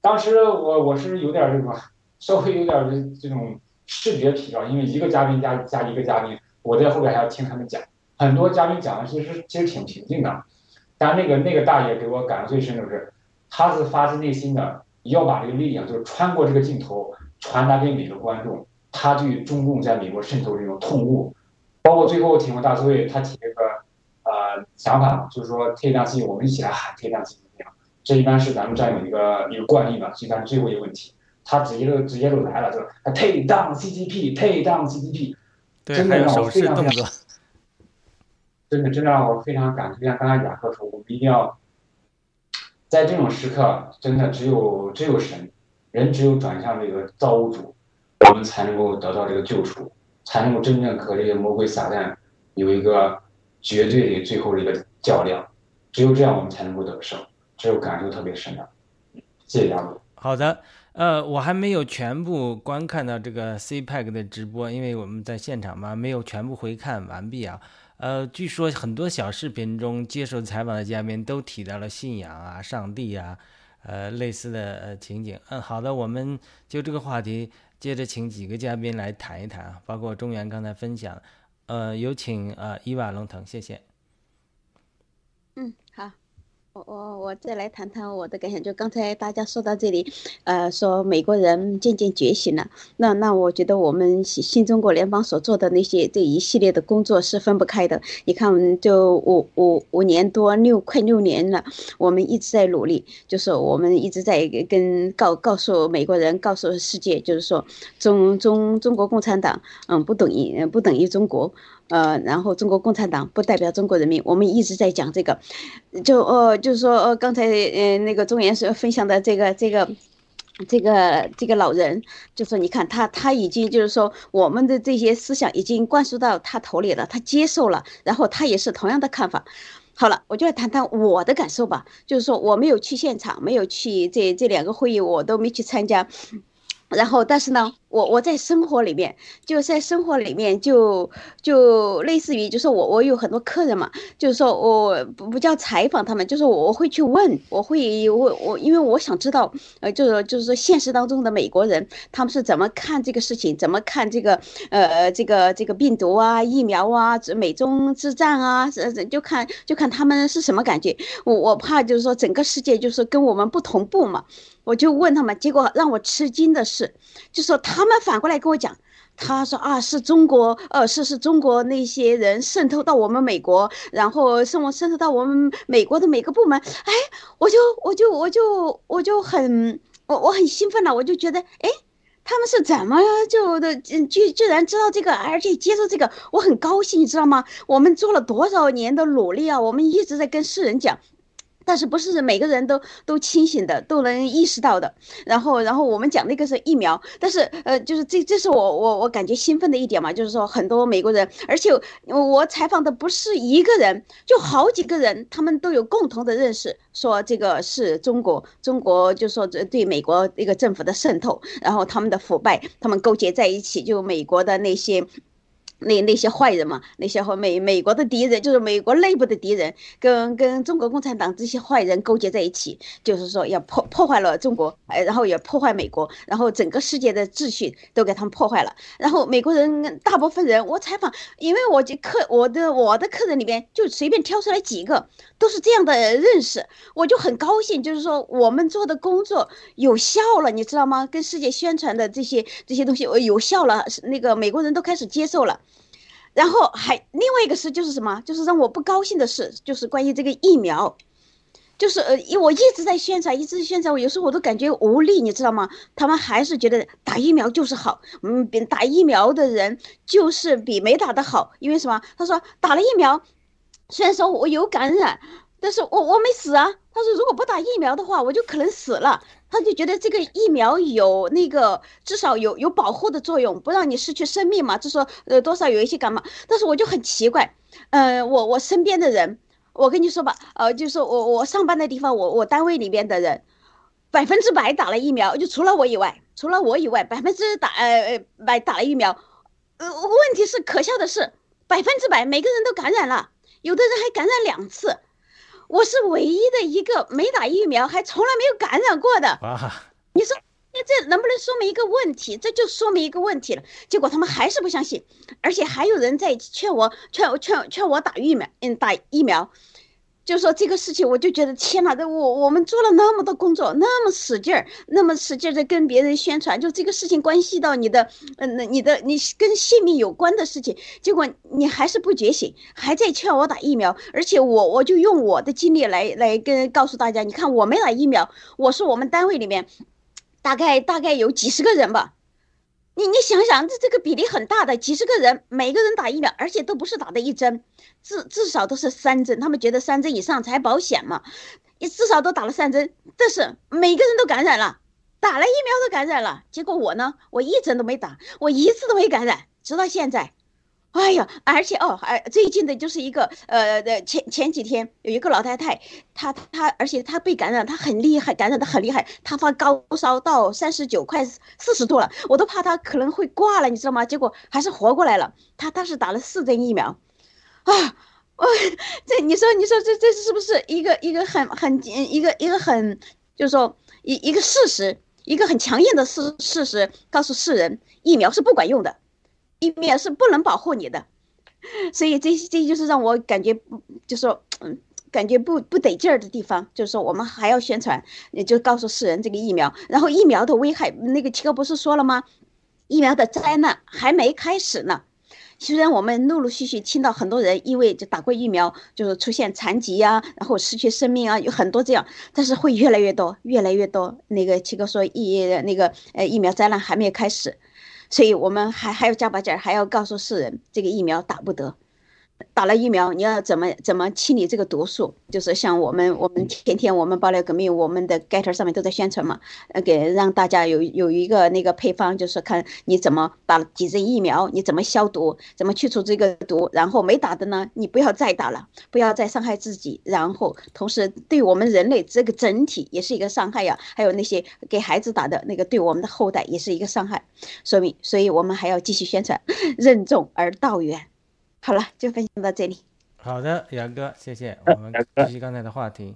当时我我是有点这个稍微有点这这种视觉疲劳，因为一个嘉宾加加一个嘉宾，我在后边还要听他们讲。很多嘉宾讲的其实其实挺平静的，但那个那个大爷给我感受最深的是，他是发自内心的要把这个力量就是穿过这个镜头传达给每个观众，他对中共在美国渗透这种痛恶，包括最后请问大刺猬他提这个呃想法，就是说退量机我们一起来喊退量机。这一般是咱们战友一个一个惯例吧，一般最后一个问题，他直接就直接就来了，就是 take down CGP，take down CGP，真的让我非常非常，真的真的让我非常感就像刚才雅克说，我们一定要在这种时刻，真的只有只有神，人只有转向这个造物主，我们才能够得到这个救赎，才能够真正和这些魔鬼撒旦有一个绝对的最后的一个较量，只有这样，我们才能够得胜。这种感受特别深的，谢谢杨总。好的，呃，我还没有全部观看到这个 CPAC 的直播，因为我们在现场嘛，没有全部回看完毕啊。呃，据说很多小视频中接受采访的嘉宾都提到了信仰啊、上帝啊，呃，类似的情景。嗯，好的，我们就这个话题接着请几个嘉宾来谈一谈啊，包括中原刚才分享，呃，有请呃伊瓦龙腾，谢谢。嗯，我我我再来谈谈我的感想，就刚才大家说到这里，呃，说美国人渐渐觉醒了，那那我觉得我们新新中国联邦所做的那些这一系列的工作是分不开的。你看，我们就五五五年多六快六年了，我们一直在努力，就是我们一直在跟告告诉美国人，告诉世界，就是说中中中国共产党，嗯，不等于不等于中国。呃，然后中国共产党不代表中国人民，我们一直在讲这个，就呃，就是说呃，刚才呃那个中原是分享的这个这个这个这个老人，就说你看他他已经就是说我们的这些思想已经灌输到他头里了，他接受了，然后他也是同样的看法。好了，我就来谈谈我的感受吧，就是说我没有去现场，没有去这这两个会议，我都没去参加。然后，但是呢，我我在生活里面，就在生活里面，就就类似于，就是我我有很多客人嘛，就是说我不不叫采访他们，就是我会去问，我会我我，因为我想知道，呃，就是就是说现实当中的美国人他们是怎么看这个事情，怎么看这个呃这个这个病毒啊、疫苗啊、美中之战啊，就看就看他们是什么感觉。我我怕就是说整个世界就是跟我们不同步嘛。我就问他们，结果让我吃惊的是，就说他们反过来跟我讲，他说啊，是中国，呃，是是中国那些人渗透到我们美国，然后渗渗透到我们美国的每个部门，哎，我就我就我就我就很我我很兴奋了，我就觉得，哎，他们是怎么就的居居然知道这个，而且接受这个，我很高兴，你知道吗？我们做了多少年的努力啊，我们一直在跟世人讲。但是不是每个人都都清醒的，都能意识到的。然后，然后我们讲那个是疫苗，但是呃，就是这这是我我我感觉兴奋的一点嘛，就是说很多美国人，而且我采访的不是一个人，就好几个人，他们都有共同的认识，说这个是中国，中国就说这对美国一个政府的渗透，然后他们的腐败，他们勾结在一起，就美国的那些。那那些坏人嘛，那些和美美国的敌人，就是美国内部的敌人，跟跟中国共产党这些坏人勾结在一起，就是说要破破坏了中国，哎，然后也破坏美国，然后整个世界的秩序都给他们破坏了。然后美国人大部分人，我采访，因为我就客我的我的客人里边就随便挑出来几个，都是这样的认识，我就很高兴，就是说我们做的工作有效了，你知道吗？跟世界宣传的这些这些东西，我有效了，那个美国人都开始接受了。然后还另外一个事就是什么？就是让我不高兴的事，就是关于这个疫苗，就是呃，因我一直在宣传，一直宣传，我有时候我都感觉无力，你知道吗？他们还是觉得打疫苗就是好，嗯，比打疫苗的人就是比没打的好，因为什么？他说打了疫苗，虽然说我有感染，但是我我没死啊。他说如果不打疫苗的话，我就可能死了。他就觉得这个疫苗有那个至少有有保护的作用，不让你失去生命嘛。就说呃多少有一些感冒，但是我就很奇怪，呃我我身边的人，我跟你说吧，呃就是我我上班的地方，我我单位里边的人，百分之百打了疫苗，就除了我以外，除了我以外，百分之打呃呃百打了疫苗。呃问题是可笑的是，百分之百每个人都感染了，有的人还感染两次。我是唯一的一个没打疫苗还从来没有感染过的。你说，那这能不能说明一个问题？这就说明一个问题了。结果他们还是不相信，而且还有人在劝我，劝我劝劝我打疫苗，嗯，打疫苗。就说这个事情，我就觉得天哪！这我我们做了那么多工作，那么使劲儿，那么使劲儿的跟别人宣传，就这个事情关系到你的，嗯，那你的你跟性命有关的事情，结果你还是不觉醒，还在劝我打疫苗，而且我我就用我的经历来来跟告诉大家，你看我没打疫苗，我是我们单位里面，大概大概有几十个人吧。你你想想，这这个比例很大的，几十个人，每个人打疫苗，而且都不是打的一针，至至少都是三针。他们觉得三针以上才保险嘛，你至少都打了三针，但是每个人都感染了，打了疫苗都感染了。结果我呢，我一针都没打，我一次都没感染，直到现在。哎呀，而且哦，还最近的就是一个，呃，的前前几天有一个老太太，她她，而且她被感染，她很厉害，感染的很厉害，她发高烧到三十九快四十度了，我都怕她可能会挂了，你知道吗？结果还是活过来了。她她是打了四针疫苗，啊，哦，这你说你说这这是不是一个一个很很一个一个很，就是说一一个事实，一个很强硬的事事实，告诉世人，疫苗是不管用的。疫苗是不能保护你的，所以这这就是让我感觉，就说嗯，感觉不不得劲儿的地方，就是说我们还要宣传，也就告诉世人这个疫苗，然后疫苗的危害，那个七哥不是说了吗？疫苗的灾难还没开始呢。虽然我们陆陆续续听到很多人因为就打过疫苗，就是出现残疾呀，然后失去生命啊，有很多这样，但是会越来越多，越来越多。那个七哥说疫那个呃疫苗灾难还没有开始。所以我们还还要加把劲儿，还要告诉世人，这个疫苗打不得。打了疫苗，你要怎么怎么清理这个毒素？就是像我们我们天天我们爆料革命，我们的 Getter 上面都在宣传嘛，呃，给让大家有有一个那个配方，就是看你怎么打几针疫苗，你怎么消毒，怎么去除这个毒，然后没打的呢，你不要再打了，不要再伤害自己，然后同时对我们人类这个整体也是一个伤害呀。还有那些给孩子打的那个，对我们的后代也是一个伤害。说明，所以我们还要继续宣传，任重而道远。好了，就分享到这里。好的，杨哥，谢谢。我们继续刚才的话题。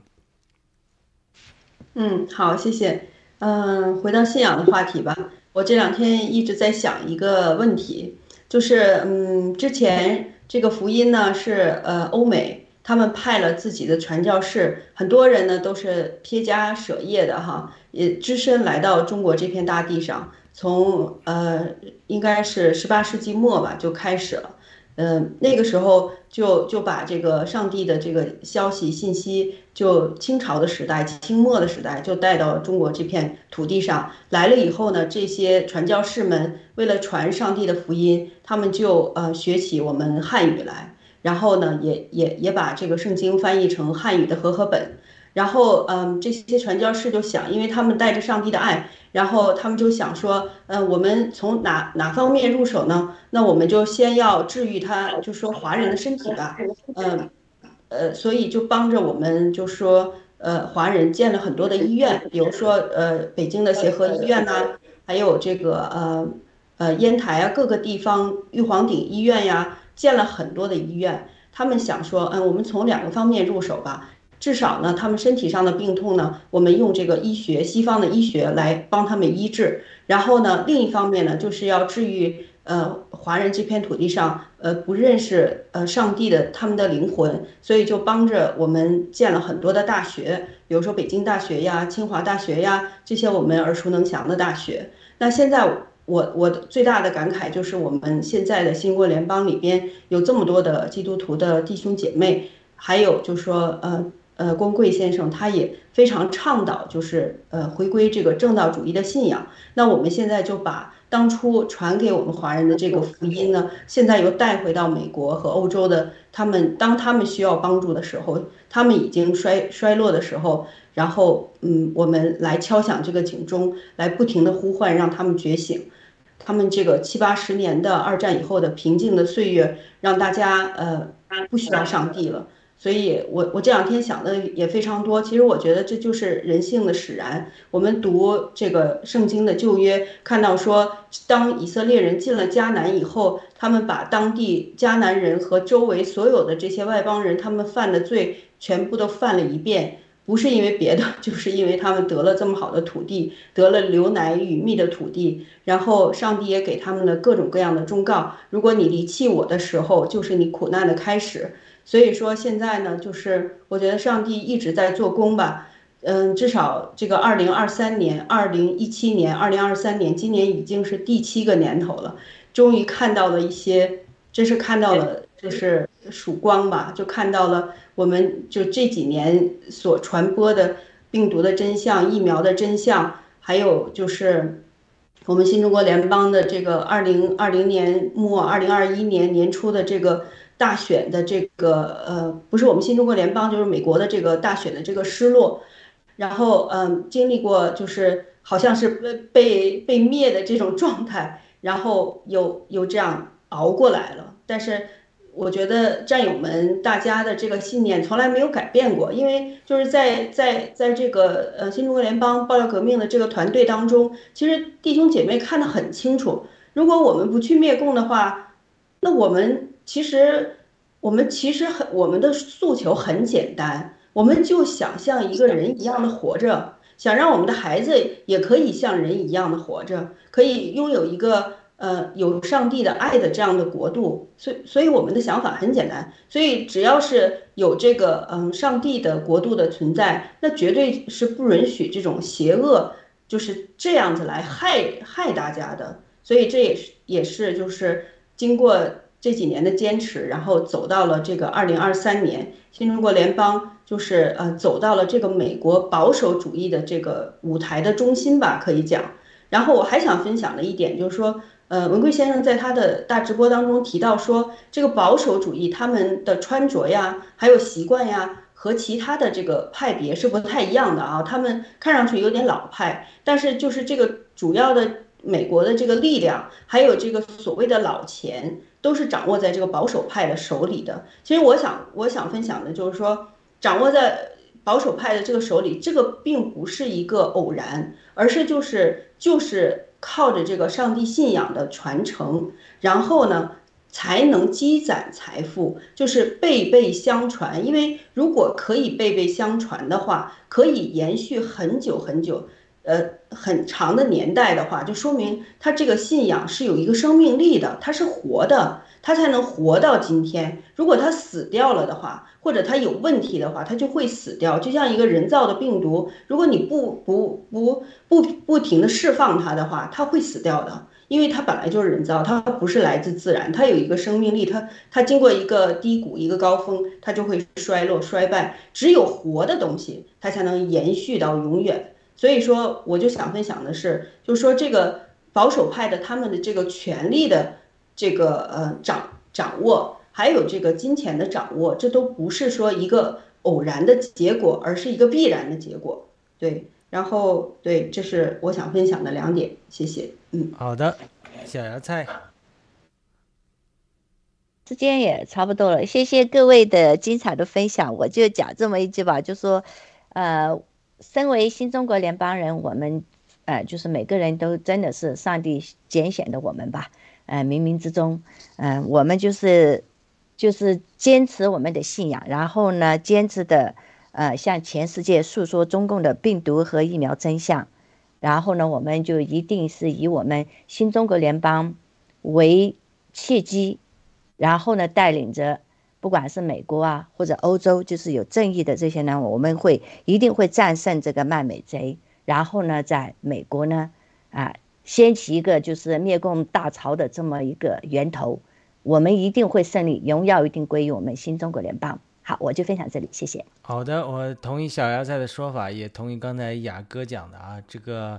嗯，好，谢谢。嗯，回到信仰的话题吧。我这两天一直在想一个问题，就是嗯，之前这个福音呢是呃欧美他们派了自己的传教士，很多人呢都是撇家舍业的哈，也只身来到中国这片大地上，从呃应该是十八世纪末吧就开始了。嗯，那个时候就就把这个上帝的这个消息信息，就清朝的时代、清末的时代，就带到中国这片土地上来了以后呢，这些传教士们为了传上帝的福音，他们就呃学起我们汉语来，然后呢，也也也把这个圣经翻译成汉语的和合本。然后，嗯，这些传教士就想，因为他们带着上帝的爱，然后他们就想说，嗯，我们从哪哪方面入手呢？那我们就先要治愈他，就说华人的身体吧，嗯，呃，所以就帮着我们，就说，呃，华人建了很多的医院，比如说，呃，北京的协和医院呐，还有这个，呃，呃烟台啊各个地方玉皇顶医院呀，建了很多的医院。他们想说，嗯，我们从两个方面入手吧，至少呢，他们身体上的病痛呢，我们用这个医学西方的医学来帮他们医治。然后呢，另一方面呢，就是要治愈。呃，华人这片土地上，呃，不认识呃上帝的他们的灵魂，所以就帮着我们建了很多的大学，比如说北京大学呀、清华大学呀这些我们耳熟能详的大学。那现在我我最大的感慨就是，我们现在的新国联邦里边有这么多的基督徒的弟兄姐妹，还有就是说，呃呃，光贵先生他也非常倡导，就是呃回归这个正道主义的信仰。那我们现在就把。当初传给我们华人的这个福音呢，现在又带回到美国和欧洲的他们，当他们需要帮助的时候，他们已经衰衰落的时候，然后嗯，我们来敲响这个警钟，来不停的呼唤，让他们觉醒。他们这个七八十年的二战以后的平静的岁月，让大家呃不需要上帝了。所以，我我这两天想的也非常多。其实我觉得这就是人性的使然。我们读这个圣经的旧约，看到说，当以色列人进了迦南以后，他们把当地迦南人和周围所有的这些外邦人他们犯的罪全部都犯了一遍，不是因为别的，就是因为他们得了这么好的土地，得了流奶与蜜的土地。然后上帝也给他们了各种各样的忠告：如果你离弃我的时候，就是你苦难的开始。所以说现在呢，就是我觉得上帝一直在做工吧，嗯，至少这个二零二三年、二零一七年、二零二三年，今年已经是第七个年头了，终于看到了一些，真是看到了，就是曙光吧，就看到了我们就这几年所传播的病毒的真相、疫苗的真相，还有就是我们新中国联邦的这个二零二零年末、二零二一年年初的这个。大选的这个呃，不是我们新中国联邦，就是美国的这个大选的这个失落，然后嗯，经历过就是好像是被被被灭的这种状态，然后又又这样熬过来了。但是我觉得战友们大家的这个信念从来没有改变过，因为就是在在在这个呃新中国联邦爆料革命的这个团队当中，其实弟兄姐妹看得很清楚，如果我们不去灭共的话，那我们。其实，我们其实很，我们的诉求很简单，我们就想像一个人一样的活着，想让我们的孩子也可以像人一样的活着，可以拥有一个呃有上帝的爱的这样的国度。所以，所以我们的想法很简单。所以，只要是有这个嗯上帝的国度的存在，那绝对是不允许这种邪恶就是这样子来害害大家的。所以，这也是也是就是经过。这几年的坚持，然后走到了这个二零二三年，新中国联邦就是呃走到了这个美国保守主义的这个舞台的中心吧，可以讲。然后我还想分享的一点就是说，呃，文贵先生在他的大直播当中提到说，这个保守主义他们的穿着呀，还有习惯呀，和其他的这个派别是不太一样的啊。他们看上去有点老派，但是就是这个主要的美国的这个力量，还有这个所谓的老钱。都是掌握在这个保守派的手里的。其实我想，我想分享的就是说，掌握在保守派的这个手里，这个并不是一个偶然，而是就是就是靠着这个上帝信仰的传承，然后呢，才能积攒财富，就是辈辈相传。因为如果可以辈辈相传的话，可以延续很久很久。呃，很长的年代的话，就说明他这个信仰是有一个生命力的，它是活的，它才能活到今天。如果它死掉了的话，或者它有问题的话，它就会死掉。就像一个人造的病毒，如果你不不不不不停的释放它的话，它会死掉的，因为它本来就是人造，它不是来自自然，它有一个生命力，它它经过一个低谷一个高峰，它就会衰落衰败。只有活的东西，它才能延续到永远。所以说，我就想分享的是，就是说这个保守派的他们的这个权力的这个呃掌掌握，还有这个金钱的掌握，这都不是说一个偶然的结果，而是一个必然的结果。对，然后对，这是我想分享的两点。谢谢。嗯，好的，小芽菜，时间也差不多了，谢谢各位的精彩的分享。我就讲这么一句吧，就说，呃。身为新中国联邦人，我们呃，就是每个人都真的是上帝拣选的我们吧，呃，冥冥之中，嗯，我们就是就是坚持我们的信仰，然后呢，坚持的呃向全世界诉说中共的病毒和疫苗真相，然后呢，我们就一定是以我们新中国联邦为契机，然后呢，带领着不管是美国啊或者欧洲，就是有正义的这些呢，我们会一定会战胜这个卖美贼。然后呢，在美国呢，啊，掀起一个就是灭共大潮的这么一个源头，我们一定会胜利，荣耀一定归于我们新中国联邦。好，我就分享这里，谢谢。好的，我同意小芽菜的说法，也同意刚才雅哥讲的啊，这个，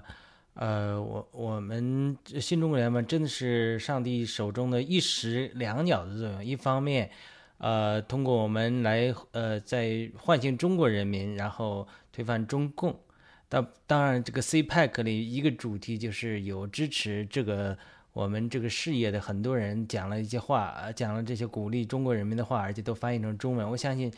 呃，我我们新中国联邦真的是上帝手中的一石两鸟的作用，一方面，呃，通过我们来呃，在唤醒中国人民，然后推翻中共。当当然，这个 CPEC 里一个主题就是有支持这个我们这个事业的很多人讲了一些话，讲了这些鼓励中国人民的话，而且都翻译成中文。我相信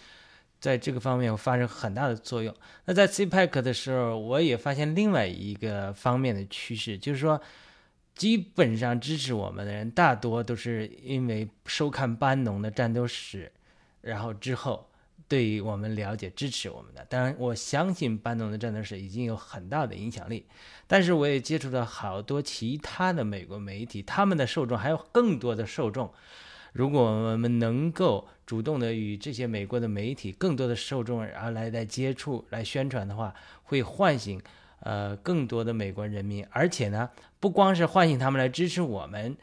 在这个方面发生很大的作用。那在 CPEC 的时候，我也发现另外一个方面的趋势，就是说，基本上支持我们的人大多都是因为收看班农的战斗史，然后之后。对于我们了解、支持我们的，当然我相信班农的战斗史已经有很大的影响力，但是我也接触到好多其他的美国媒体，他们的受众还有更多的受众。如果我们能够主动的与这些美国的媒体更多的受众而来来接触、来宣传的话，会唤醒呃更多的美国人民，而且呢，不光是唤醒他们来支持我们，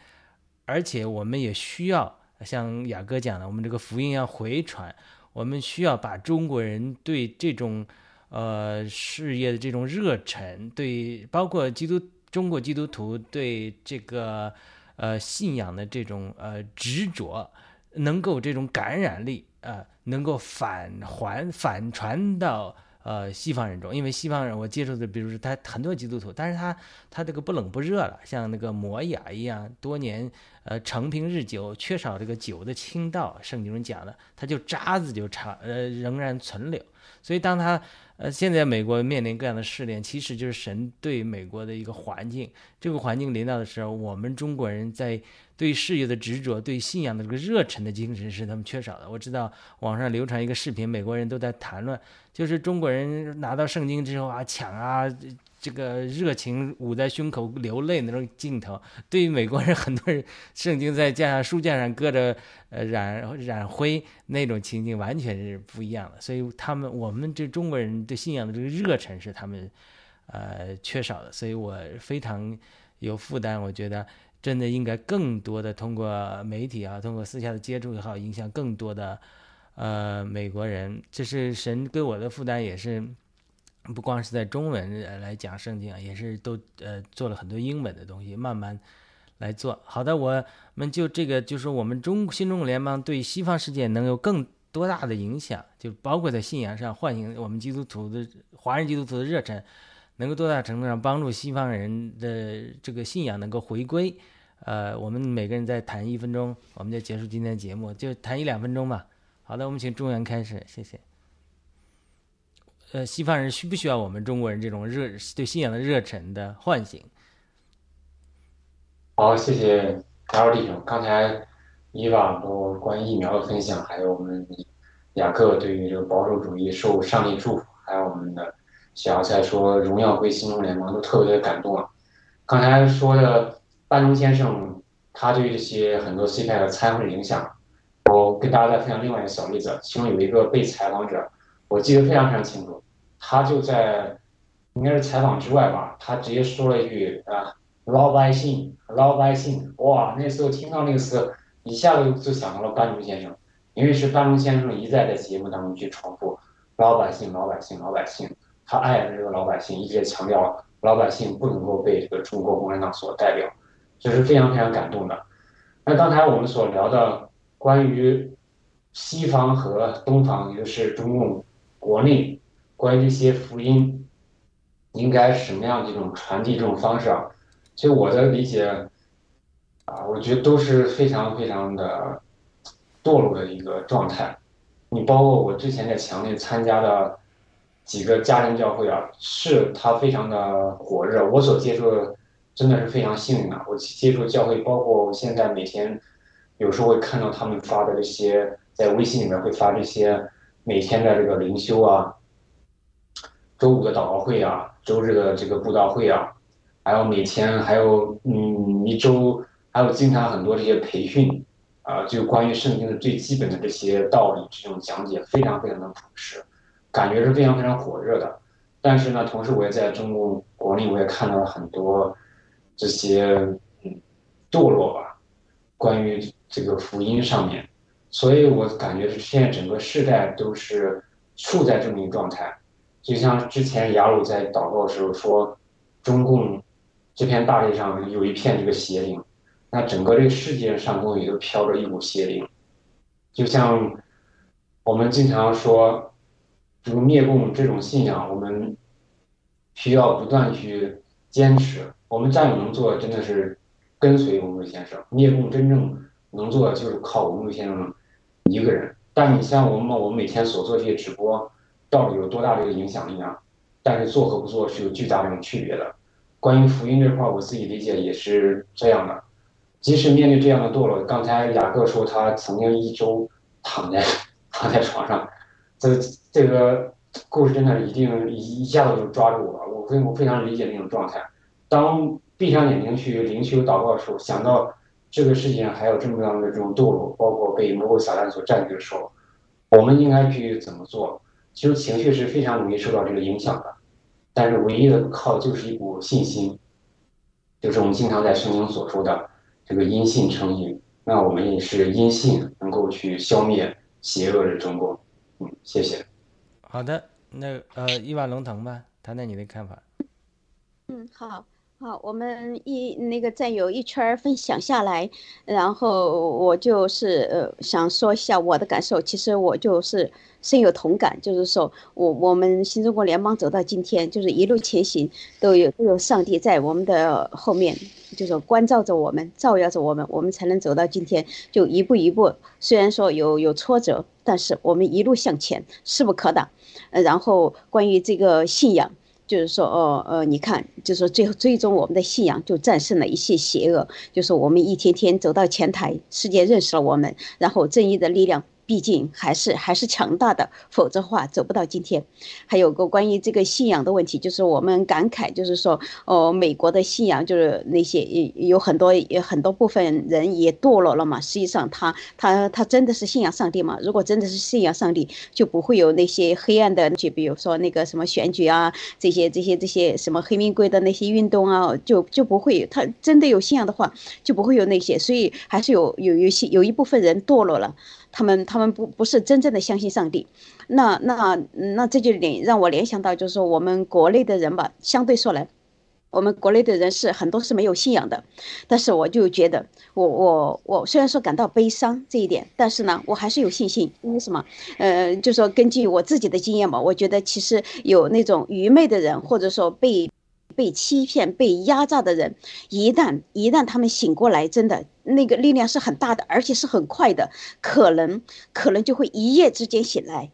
而且我们也需要像雅哥讲的，我们这个福音要回传。我们需要把中国人对这种，呃，事业的这种热忱，对包括基督中国基督徒对这个，呃，信仰的这种呃执着，能够这种感染力啊，能够返还反传到。呃，西方人中，因为西方人我接触的，比如说他很多基督徒，但是他他这个不冷不热了，像那个摩雅一样，多年呃成平日久，缺少这个酒的清道，圣经中讲的，他就渣子就长呃仍然存留，所以当他。呃，现在美国面临各样的试炼，其实就是神对美国的一个环境。这个环境临到的时候，我们中国人在对事业的执着、对信仰的这个热忱的精神是他们缺少的。我知道网上流传一个视频，美国人都在谈论，就是中国人拿到圣经之后啊，抢啊。这个热情捂在胸口流泪那种镜头，对于美国人很多人，圣经在架上书架上搁着，呃染染灰那种情景完全是不一样的。所以他们我们这中国人对信仰的这个热忱是他们，呃缺少的。所以我非常有负担，我觉得真的应该更多的通过媒体啊，通过私下的接触也好，影响更多的呃美国人。这是神给我的负担，也是。不光是在中文来讲圣经啊，也是都呃做了很多英文的东西，慢慢来做好的。我们就这个，就是我们中新中国联邦对西方世界能有更多大的影响，就包括在信仰上唤醒我们基督徒的华人基督徒的热忱，能够多大程度上帮助西方人的这个信仰能够回归。呃，我们每个人再谈一分钟，我们就结束今天的节目，就谈一两分钟吧。好的，我们请中原开始，谢谢。呃，西方人需不需要我们中国人这种热对信仰的热忱的唤醒？好，谢谢卡尔弟兄。刚才伊娃和关于疫苗的分享，还有我们雅各对于这个保守主义受上帝祝福，还有我们的小芽菜说荣耀归新中联盟，都特别的感动啊。刚才说的班农先生，他对这些很多 C 派的参会影响，我跟大家再分享另外一个小例子，其中有一个被采访者。我记得非常非常清楚，他就在应该是采访之外吧，他直接说了一句啊，老百姓，老百姓，哇，那时候听到那个词，一下子就想到了班农先生，因为是班农先生一再在节目当中去重复老百姓，老百姓，老百姓，他爱的这个老百姓，一直强调老百姓不能够被这个中国共产党所代表，这是非常非常感动的。那刚才我们所聊的关于西方和东方，也就是中共。国内关于这些福音，应该什么样的一种传递这种方式啊？就我的理解啊，我觉得都是非常非常的堕落的一个状态。你包括我之前在强烈参加的几个家庭教会啊，是它非常的火热。我所接触的真的是非常幸运的。我接触教会，包括我现在每天有时候会看到他们发的这些，在微信里面会发这些每天的这个灵修啊，周五的祷告会啊，周日的这个布道会啊，还有每天还有嗯一周还有经常很多这些培训啊，就关于圣经的最基本的这些道理这种讲解，非常非常的朴实。感觉是非常非常火热的，但是呢，同时我也在中国国内，我也看到了很多这些嗯堕落吧，关于这个福音上面，所以我感觉是现在整个世代都是处在这么一个状态，就像之前雅鲁在祷告的时候说，中共这片大地上有一片这个邪灵，那整个这个世界上空也都飘着一股邪灵，就像我们经常说。这个灭共这种信仰，我们需要不断去坚持。我们战友能做的真的是跟随文贵先生，灭共真正能做的就是靠文贵先生一个人。但你像我们，我们每天所做这些直播，到底有多大的一个影响力啊？但是做和不做是有巨大的这种区别的。关于福音这块，我自己理解也是这样的。即使面对这样的堕落，刚才雅各说他曾经一周躺在躺在床上。这这个故事真的一定一一下子就抓住我了，我非我非常理解那种状态。当闭上眼睛去灵修祷告的时候，想到这个世界上还有这么样的这种堕落，包括被魔鬼撒旦所占据的时候，我们应该去怎么做？其实情绪是非常容易受到这个影响的，但是唯一的靠就是一股信心，就是我们经常在圣经所说的这个因信称义。那我们也是因信能够去消灭邪恶的中共。嗯，谢谢。好的，那呃，一碗龙腾吧，谈谈你的看法。嗯，好，好，我们一那个战友一圈分享下来，然后我就是呃想说一下我的感受。其实我就是深有同感，就是说我我们新中国联邦走到今天，就是一路前行，都有都有上帝在我们的后面。就是关照着我们，照耀着我们，我们才能走到今天。就一步一步，虽然说有有挫折，但是我们一路向前，势不可挡。呃，然后关于这个信仰，就是说，哦，呃，你看，就是说最后最终我们的信仰就战胜了一些邪恶。就是我们一天天走到前台，世界认识了我们，然后正义的力量。毕竟还是还是强大的，否则话走不到今天。还有个关于这个信仰的问题，就是我们感慨，就是说，哦，美国的信仰就是那些有很多有很多部分人也堕落了嘛。实际上，他他他真的是信仰上帝吗？如果真的是信仰上帝，就不会有那些黑暗的，就比如说那个什么选举啊，这些这些这些什么黑名贵的那些运动啊，就就不会。他真的有信仰的话，就不会有那些。所以还是有有有些有一部分人堕落了。他们他们不不是真正的相信上帝，那那那这就联让我联想到，就是说我们国内的人吧，相对说来，我们国内的人是很多是没有信仰的，但是我就觉得，我我我虽然说感到悲伤这一点，但是呢，我还是有信心，因为什么？呃，就说根据我自己的经验吧，我觉得其实有那种愚昧的人，或者说被。被欺骗、被压榨的人，一旦一旦他们醒过来，真的那个力量是很大的，而且是很快的，可能可能就会一夜之间醒来，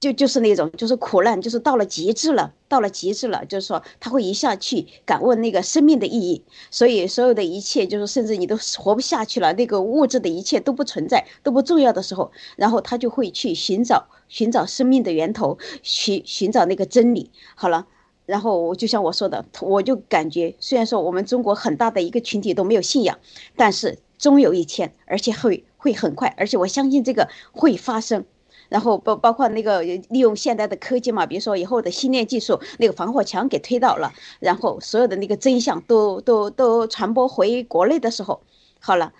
就就是那种就是苦难，就是到了极致了，到了极致了，就是说他会一下去感悟那个生命的意义，所以所有的一切就是甚至你都活不下去了，那个物质的一切都不存在，都不重要的时候，然后他就会去寻找寻找生命的源头，寻寻找那个真理。好了。然后我就像我说的，我就感觉，虽然说我们中国很大的一个群体都没有信仰，但是终有一天，而且会会很快，而且我相信这个会发生。然后包包括那个利用现代的科技嘛，比如说以后的芯片技术，那个防火墙给推倒了，然后所有的那个真相都都都传播回国内的时候，好了，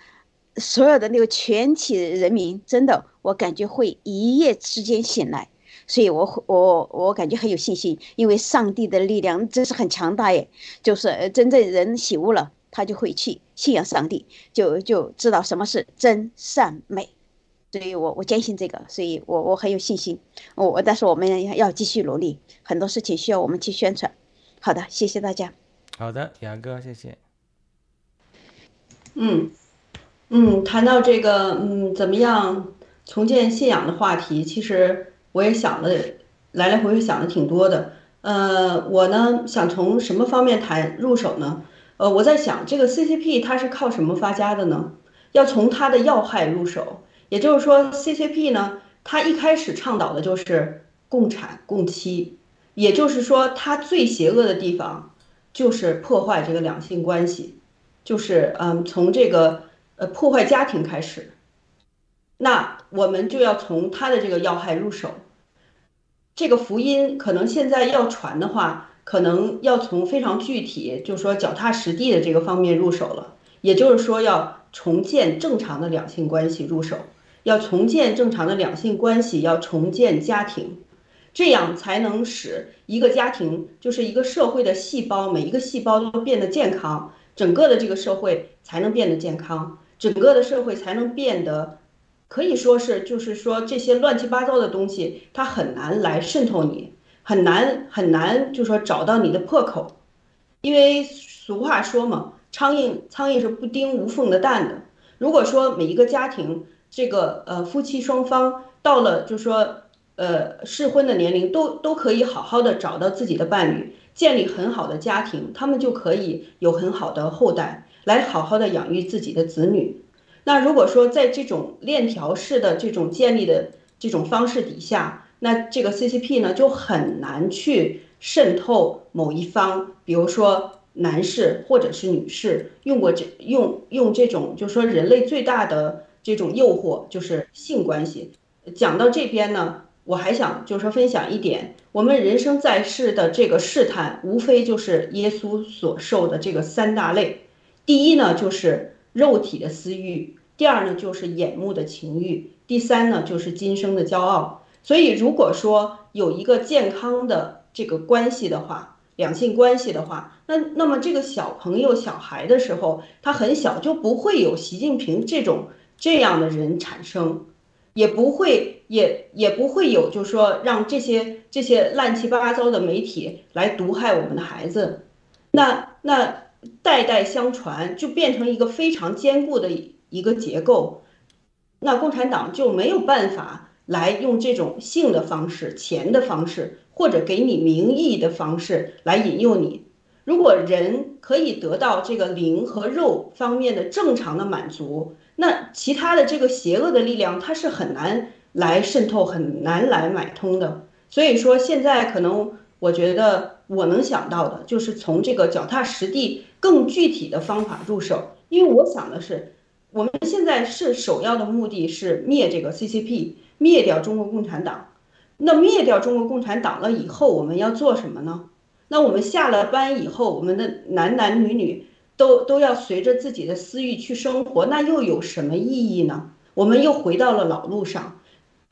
所有的那个全体人民真的，我感觉会一夜之间醒来。所以，我我我感觉很有信心，因为上帝的力量真是很强大耶。就是真正人醒悟了，他就会去信仰上帝，就就知道什么是真善美。所以我我坚信这个，所以我我很有信心。我但是我们要继续努力，很多事情需要我们去宣传。好的，谢谢大家。好的，雅哥，谢谢。嗯嗯，谈到这个嗯，怎么样重建信仰的话题，其实。我也想了来来回回想的挺多的。呃，我呢想从什么方面谈入手呢？呃，我在想这个 CCP 它是靠什么发家的呢？要从它的要害入手，也就是说 CCP 呢，它一开始倡导的就是共产共妻，也就是说它最邪恶的地方就是破坏这个两性关系，就是嗯从这个呃破坏家庭开始。那我们就要从它的这个要害入手。这个福音可能现在要传的话，可能要从非常具体，就是说脚踏实地的这个方面入手了。也就是说，要重建正常的两性关系入手，要重建正常的两性关系，要重建家庭，这样才能使一个家庭，就是一个社会的细胞，每一个细胞都变得健康，整个的这个社会才能变得健康，整个的社会才能变得。可以说是，就是说这些乱七八糟的东西，它很难来渗透你，很难很难，就说找到你的破口，因为俗话说嘛，苍蝇苍蝇是不叮无缝的蛋的。如果说每一个家庭，这个呃夫妻双方到了就说呃适婚的年龄，都都可以好好的找到自己的伴侣，建立很好的家庭，他们就可以有很好的后代，来好好的养育自己的子女。那如果说在这种链条式的这种建立的这种方式底下，那这个 CCP 呢就很难去渗透某一方，比如说男士或者是女士用过这用用这种，就是说人类最大的这种诱惑就是性关系。讲到这边呢，我还想就是说分享一点，我们人生在世的这个试探，无非就是耶稣所受的这个三大类。第一呢就是。肉体的私欲，第二呢就是眼目的情欲，第三呢就是今生的骄傲。所以，如果说有一个健康的这个关系的话，两性关系的话，那那么这个小朋友、小孩的时候，他很小就不会有习近平这种这样的人产生，也不会也也不会有，就是说让这些这些乱七八糟的媒体来毒害我们的孩子。那那。代代相传，就变成一个非常坚固的一个结构，那共产党就没有办法来用这种性的方式、钱的方式，或者给你名义的方式来引诱你。如果人可以得到这个灵和肉方面的正常的满足，那其他的这个邪恶的力量它是很难来渗透、很难来买通的。所以说，现在可能我觉得我能想到的就是从这个脚踏实地。更具体的方法入手，因为我想的是，我们现在是首要的目的是灭这个 CCP，灭掉中国共产党。那灭掉中国共产党了以后，我们要做什么呢？那我们下了班以后，我们的男男女女都都要随着自己的私欲去生活，那又有什么意义呢？我们又回到了老路上，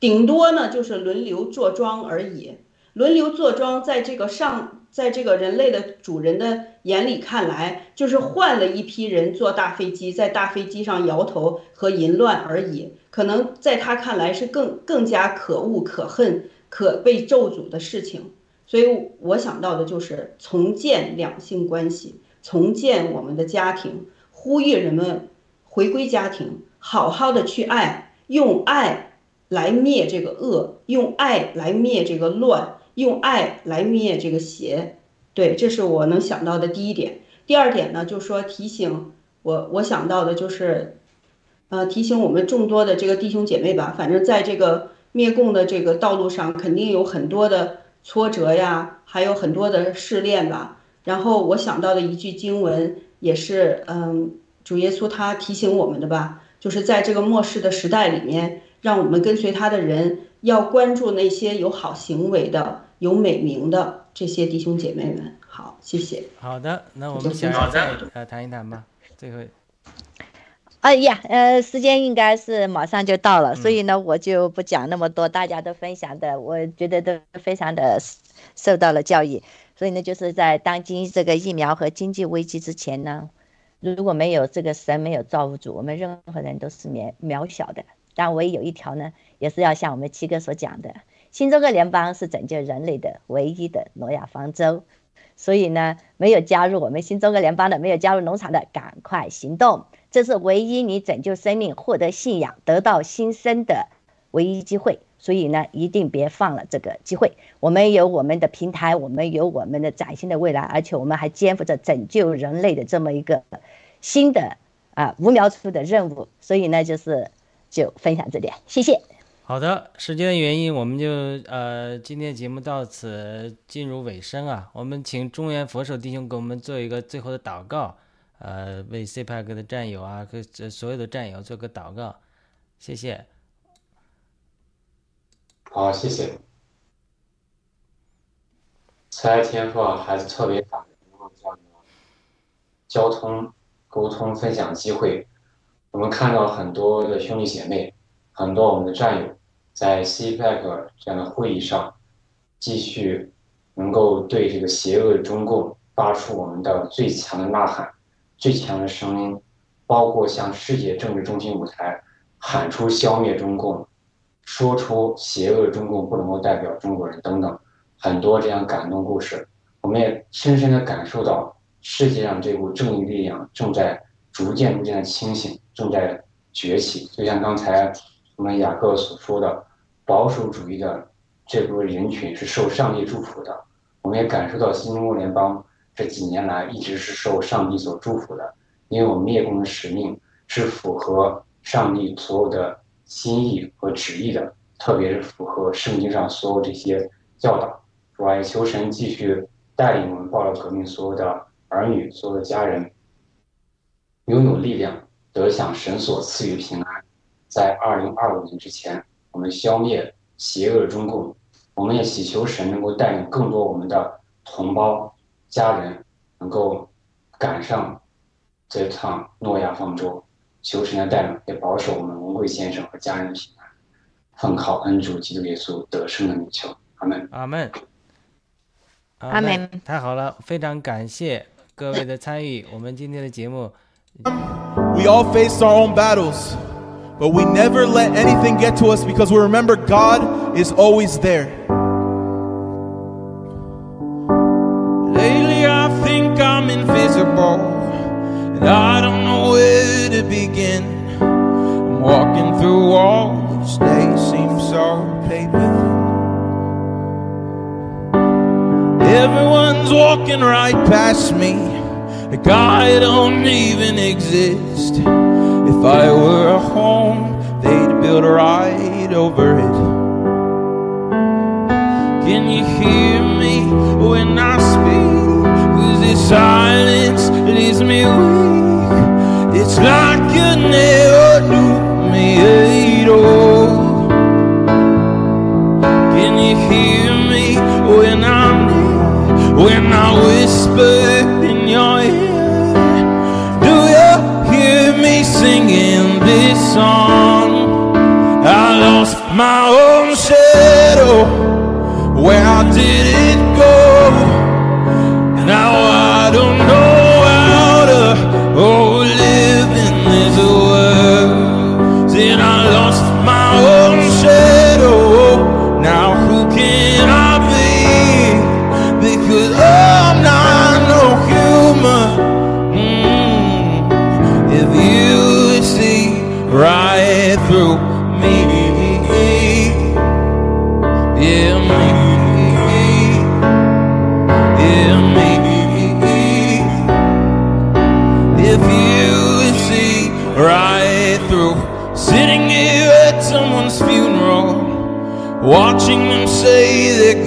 顶多呢就是轮流坐庄而已。轮流坐庄，在这个上。在这个人类的主人的眼里看来，就是换了一批人坐大飞机，在大飞机上摇头和淫乱而已。可能在他看来是更更加可恶、可恨、可被咒诅的事情。所以我想到的就是重建两性关系，重建我们的家庭，呼吁人们回归家庭，好好的去爱，用爱来灭这个恶，用爱来灭这个乱。用爱来灭这个邪，对，这是我能想到的第一点。第二点呢，就是说提醒我，我想到的就是，呃，提醒我们众多的这个弟兄姐妹吧。反正在这个灭共的这个道路上，肯定有很多的挫折呀，还有很多的试炼吧。然后我想到的一句经文，也是，嗯，主耶稣他提醒我们的吧，就是在这个末世的时代里面，让我们跟随他的人要关注那些有好行为的。有美名的这些弟兄姐妹们，好，谢谢。好的，那我们先再呃谈一谈吧。最后，哎呀，呃，时间应该是马上就到了，所以呢，我就不讲那么多，大家都分享的，我觉得都非常的受到了教育。所以呢，就是在当今这个疫苗和经济危机之前呢，如果没有这个神，没有造物主，我们任何人都是渺渺小的。但唯有一条呢，也是要像我们七哥所讲的。新中国联邦是拯救人类的唯一的诺亚方舟，所以呢，没有加入我们新中国联邦的，没有加入农场的，赶快行动！这是唯一你拯救生命、获得信仰、得到新生的唯一机会。所以呢，一定别放了这个机会。我们有我们的平台，我们有我们的崭新的未来，而且我们还肩负着拯救人类的这么一个新的啊无苗出的任务。所以呢，就是就分享这点，谢谢。好的，时间的原因，我们就呃今天节目到此进入尾声啊。我们请中原佛手弟兄给我们做一个最后的祷告，呃，为 CPAC 的战友啊，和所有的战友做个祷告，谢谢。好，谢谢。慈爱天赋啊，孩子特别感恩这样的交通、沟通、分享机会。我们看到很多的兄弟姐妹。很多我们的战友在 CPEC 这样的会议上，继续能够对这个邪恶的中共发出我们的最强的呐喊、最强的声音，包括向世界政治中心舞台喊出消灭中共，说出邪恶中共不能够代表中国人等等，很多这样感动故事，我们也深深的感受到世界上这股正义力量正在逐渐逐渐的清醒，正在崛起，就像刚才。我们雅各所说的保守主义的这部分人群是受上帝祝福的，我们也感受到新中国联邦这几年来一直是受上帝所祝福的，因为我们灭共的使命是符合上帝所有的心意和旨意的，特别是符合圣经上所有这些教导。主啊，求神继续带领我们报了革命所有的儿女、所有的家人，拥有力量，得享神所赐予平安。在二零二五年之前，我们消灭邪恶中共。我们也祈求神能够带领更多我们的同胞、家人，能够赶上这趟诺亚方舟。求神的带领，也保守我们文贵先生和家人平安。奉靠恩主基督耶稣得胜的名求，阿门。阿门。阿门。太好了，非常感谢各位的参与。我们今天的节目。We all face our own battles. But we never let anything get to us because we remember God is always there. Lately, I think I'm invisible, and I don't know where to begin. I'm walking through walls, they seem so paper Everyone's walking right past me, like I don't even exist. If I were a home, they'd build a right over it. Can you hear me when I speak? Cause this silence leaves me weak. It's like you never knew me at all. Can you hear me when I'm near? When I whisper song. I lost my own shadow. Where I did it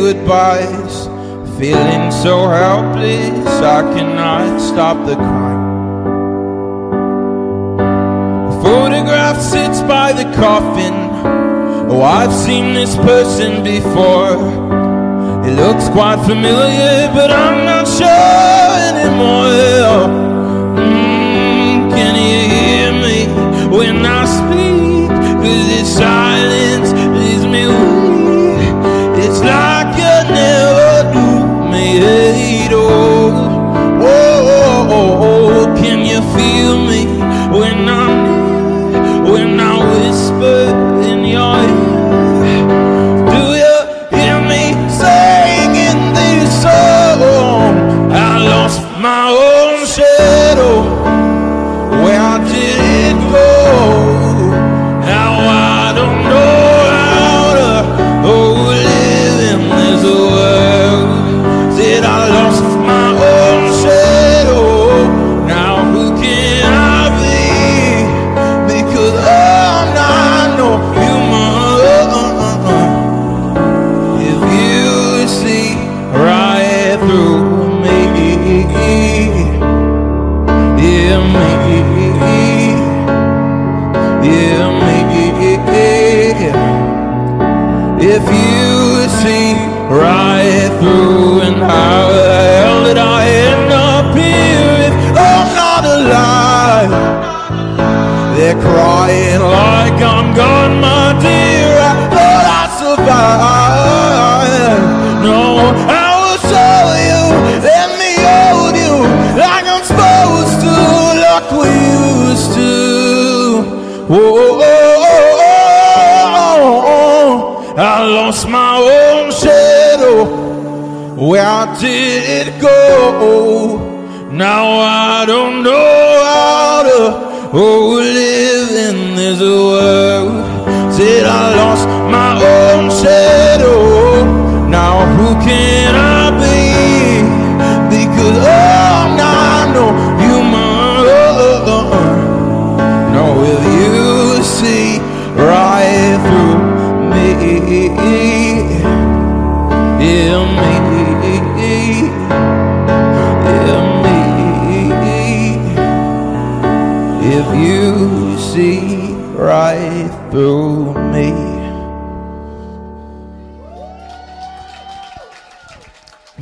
goodbyes, feeling so helpless, I cannot stop the crying. A photograph sits by the coffin. Oh, I've seen this person before. It looks quite familiar, but I'm not sure anymore. Mm, can you hear me when I speak? Cause this silence Did it go? Now I don't know how to oh, live in this world. Said I lost my own shadow. Now who can I see right through me.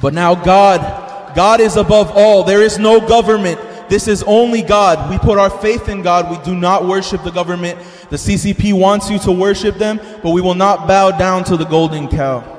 But now God, God is above all. There is no government. This is only God. We put our faith in God. We do not worship the government. The CCP wants you to worship them, but we will not bow down to the golden cow.